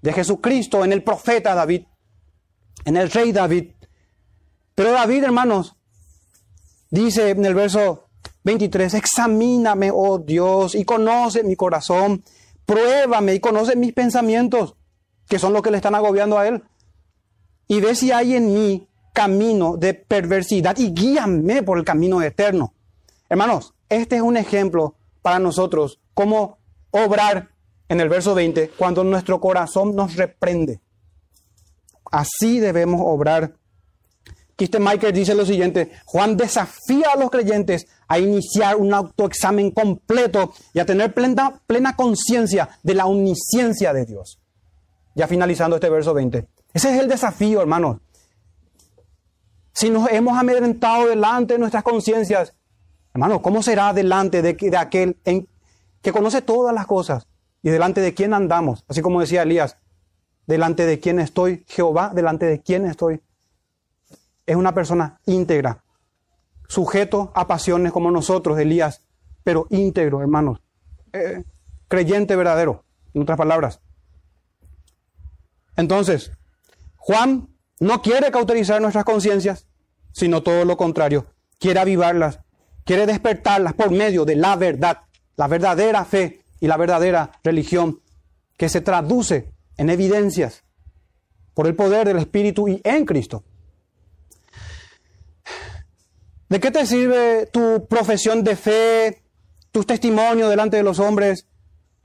de Jesucristo en el profeta David, en el rey David. Pero David, hermanos, dice en el verso 23, examíname, oh Dios, y conoce mi corazón, pruébame y conoce mis pensamientos que son los que le están agobiando a él. Y ve si hay en mí camino de perversidad y guíame por el camino eterno. Hermanos, este es un ejemplo para nosotros cómo obrar en el verso 20 cuando nuestro corazón nos reprende. Así debemos obrar. Michael dice lo siguiente, Juan desafía a los creyentes a iniciar un autoexamen completo y a tener plena, plena conciencia de la omnisciencia de Dios. Ya finalizando este verso 20. Ese es el desafío, hermanos. Si nos hemos amedrentado delante de nuestras conciencias, hermanos, ¿cómo será delante de, de aquel que conoce todas las cosas y delante de quién andamos? Así como decía Elías, delante de quién estoy, Jehová, delante de quién estoy. Es una persona íntegra, sujeto a pasiones como nosotros, Elías, pero íntegro, hermanos. Eh, creyente verdadero, en otras palabras. Entonces, Juan no quiere cauterizar nuestras conciencias, sino todo lo contrario. Quiere avivarlas, quiere despertarlas por medio de la verdad, la verdadera fe y la verdadera religión que se traduce en evidencias por el poder del Espíritu y en Cristo. ¿De qué te sirve tu profesión de fe, tu testimonio delante de los hombres,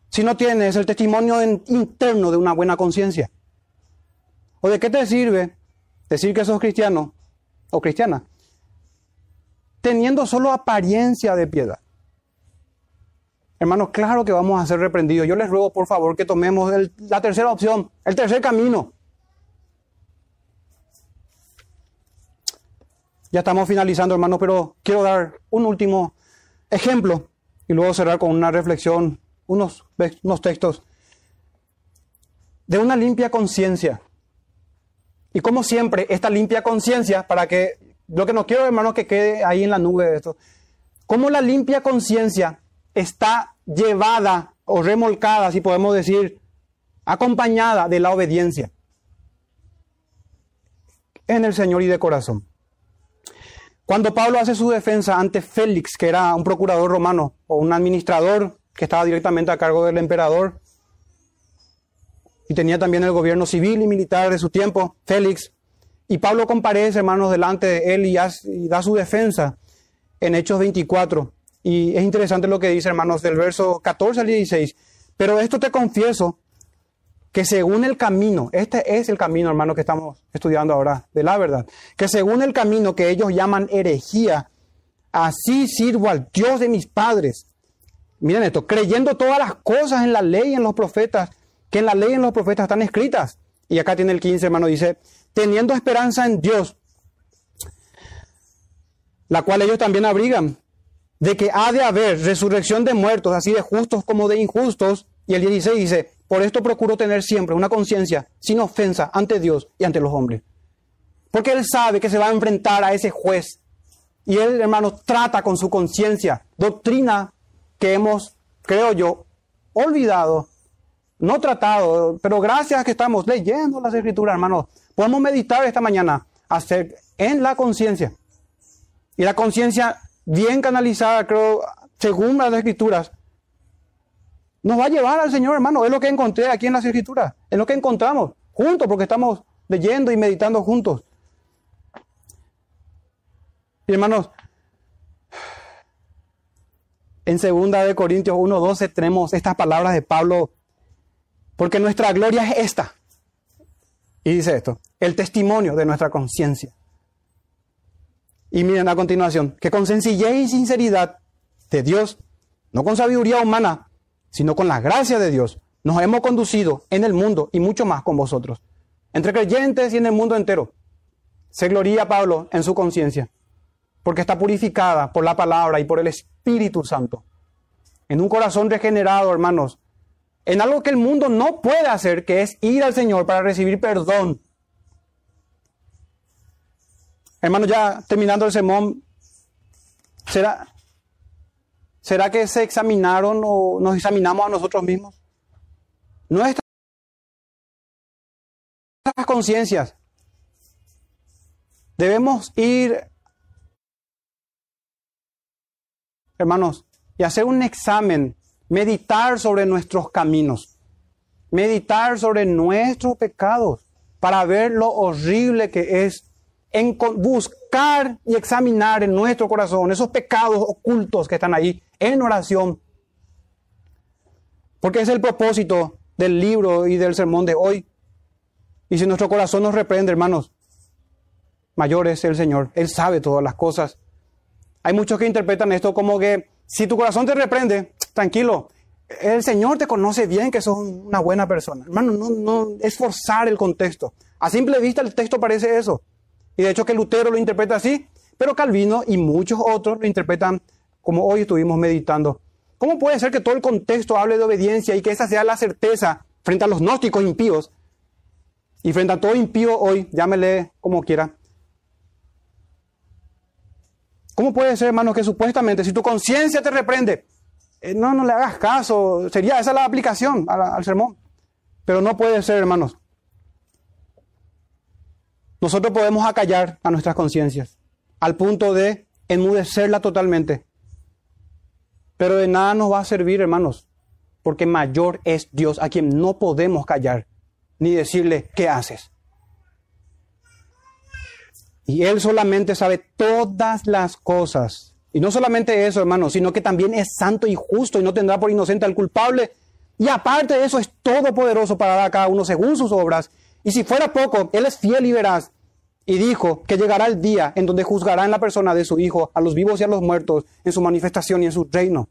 si no tienes el testimonio interno de una buena conciencia? ¿O de qué te sirve decir que sos cristiano o cristiana? Teniendo solo apariencia de piedad. Hermanos, claro que vamos a ser reprendidos. Yo les ruego, por favor, que tomemos la tercera opción, el tercer camino. Ya estamos finalizando, hermanos, pero quiero dar un último ejemplo y luego cerrar con una reflexión, unos, unos textos de una limpia conciencia. Y como siempre, esta limpia conciencia, para que lo que no quiero, hermano, que quede ahí en la nube de esto, cómo la limpia conciencia está llevada o remolcada, si podemos decir, acompañada de la obediencia en el Señor y de corazón. Cuando Pablo hace su defensa ante Félix, que era un procurador romano o un administrador que estaba directamente a cargo del emperador, y tenía también el gobierno civil y militar de su tiempo, Félix. Y Pablo comparece, hermanos, delante de él y, da su defensa en Hechos 24. Y es interesante lo que dice, hermanos, del verso 14 al 16. Pero esto te confieso, que según el camino, este es el camino, hermano, que estamos estudiando ahora, de la verdad, que según el camino que ellos llaman herejía, así sirvo al Dios de mis padres. Miren esto, creyendo todas las cosas en la ley en los profetas, que en la ley y en los profetas están escritas. Y acá tiene el 15, hermano, dice, teniendo esperanza en Dios, la cual ellos también abrigan, de que ha de haber resurrección de muertos, así de justos como de injustos. Y el 16 dice, por esto procuro tener siempre una conciencia sin ofensa ante Dios y ante los hombres. Porque Él sabe que se va a enfrentar a ese juez. Y Él, hermano, trata con su conciencia, doctrina que hemos, creo yo, olvidado, no tratado, pero gracias a que estamos leyendo las escrituras, hermano, podemos meditar esta mañana hacer en la conciencia. Y la conciencia bien canalizada, creo, según las escrituras, nos va a llevar al Señor, hermano. Es lo que encontré aquí en las escrituras. Es lo que encontramos juntos, porque estamos leyendo y meditando juntos. Y hermanos, en 2 de Corintios 1:12 tenemos estas palabras de Pablo, porque nuestra gloria es esta. Y dice esto, el testimonio de nuestra conciencia. Y miren a continuación, que con sencillez y sinceridad de Dios, no con sabiduría humana, sino con la gracia de Dios, nos hemos conducido en el mundo y mucho más con vosotros, entre creyentes y en el mundo entero. Se gloría Pablo en su conciencia, porque está purificada por la palabra y por el Espíritu Santo. En un corazón regenerado, hermanos, en algo que el mundo no puede hacer, que es ir al Señor para recibir perdón Hermano, ya terminando el sermón, ¿será, ¿será que se examinaron o nos examinamos a nosotros mismos? Nuestras conciencias. Debemos ir, hermanos, y hacer un examen, meditar sobre nuestros caminos, meditar sobre nuestros pecados, para ver lo horrible que es en buscar y examinar en nuestro corazón esos pecados ocultos que están ahí en oración. Porque es el propósito del libro y del sermón de hoy. Y si nuestro corazón nos reprende, hermanos, mayor es el Señor. Él sabe todas las cosas. Hay muchos que interpretan esto como que si tu corazón te reprende, tranquilo, el Señor te conoce bien que sos una buena persona. Hermano, no, no es forzar el contexto. A simple vista el texto parece eso. Y de hecho que Lutero lo interpreta así, pero Calvino y muchos otros lo interpretan como hoy estuvimos meditando. ¿Cómo puede ser que todo el contexto hable de obediencia y que esa sea la certeza frente a los gnósticos impíos? Y frente a todo impío hoy, llámele como quiera. ¿Cómo puede ser, hermano, que supuestamente si tu conciencia te reprende, eh, no, no le hagas caso? Sería esa la aplicación al sermón. Pero no puede ser, hermanos. Nosotros podemos acallar a nuestras conciencias al punto de enmudecerla totalmente. Pero de nada nos va a servir, hermanos, porque mayor es Dios a quien no podemos callar ni decirle, ¿qué haces? Y Él solamente sabe todas las cosas. Y no solamente eso, hermanos, sino que también es santo y justo y no tendrá por inocente al culpable. Y aparte de eso, es todopoderoso para dar a cada uno según sus obras y si fuera poco, Él es fiel y veraz. Y dijo que llegará el día en donde juzgará en la persona de su Hijo a los vivos y a los muertos en su manifestación y en su reino.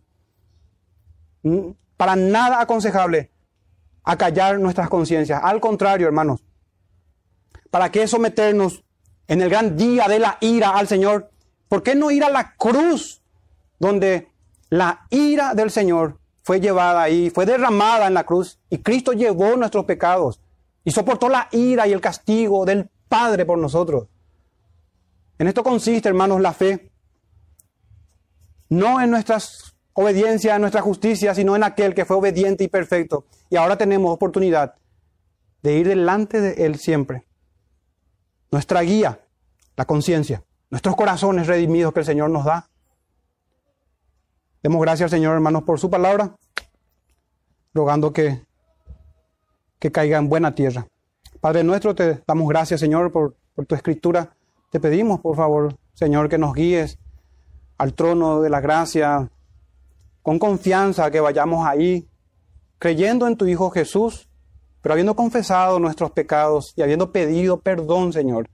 Mm, para nada aconsejable acallar nuestras conciencias. Al contrario, hermanos, ¿para qué someternos en el gran día de la ira al Señor? ¿Por qué no ir a la cruz donde la ira del Señor fue llevada ahí, fue derramada en la cruz y Cristo llevó nuestros pecados? Y soportó la ira y el castigo del Padre por nosotros. En esto consiste, hermanos, la fe. No en nuestra obediencia, en nuestra justicia, sino en aquel que fue obediente y perfecto. Y ahora tenemos oportunidad de ir delante de Él siempre. Nuestra guía, la conciencia, nuestros corazones redimidos que el Señor nos da. Demos gracias al Señor, hermanos, por su palabra, rogando que que caiga en buena tierra. Padre nuestro, te damos gracias, Señor, por, tu escritura. Te pedimos, por favor, Señor, que nos guíes al trono de la gracia, con confianza que vayamos ahí, creyendo en tu Hijo Jesús, pero habiendo confesado nuestros pecados y habiendo pedido perdón, Señor.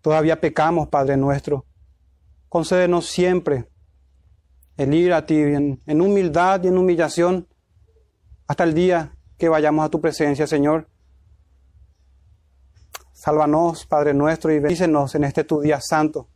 Todavía pecamos, Padre nuestro. Concédenos siempre el ir a ti en humildad y en humillación hasta el día que vayamos a tu presencia, Señor. Sálvanos, Padre nuestro, y bendícenos en este tu día santo.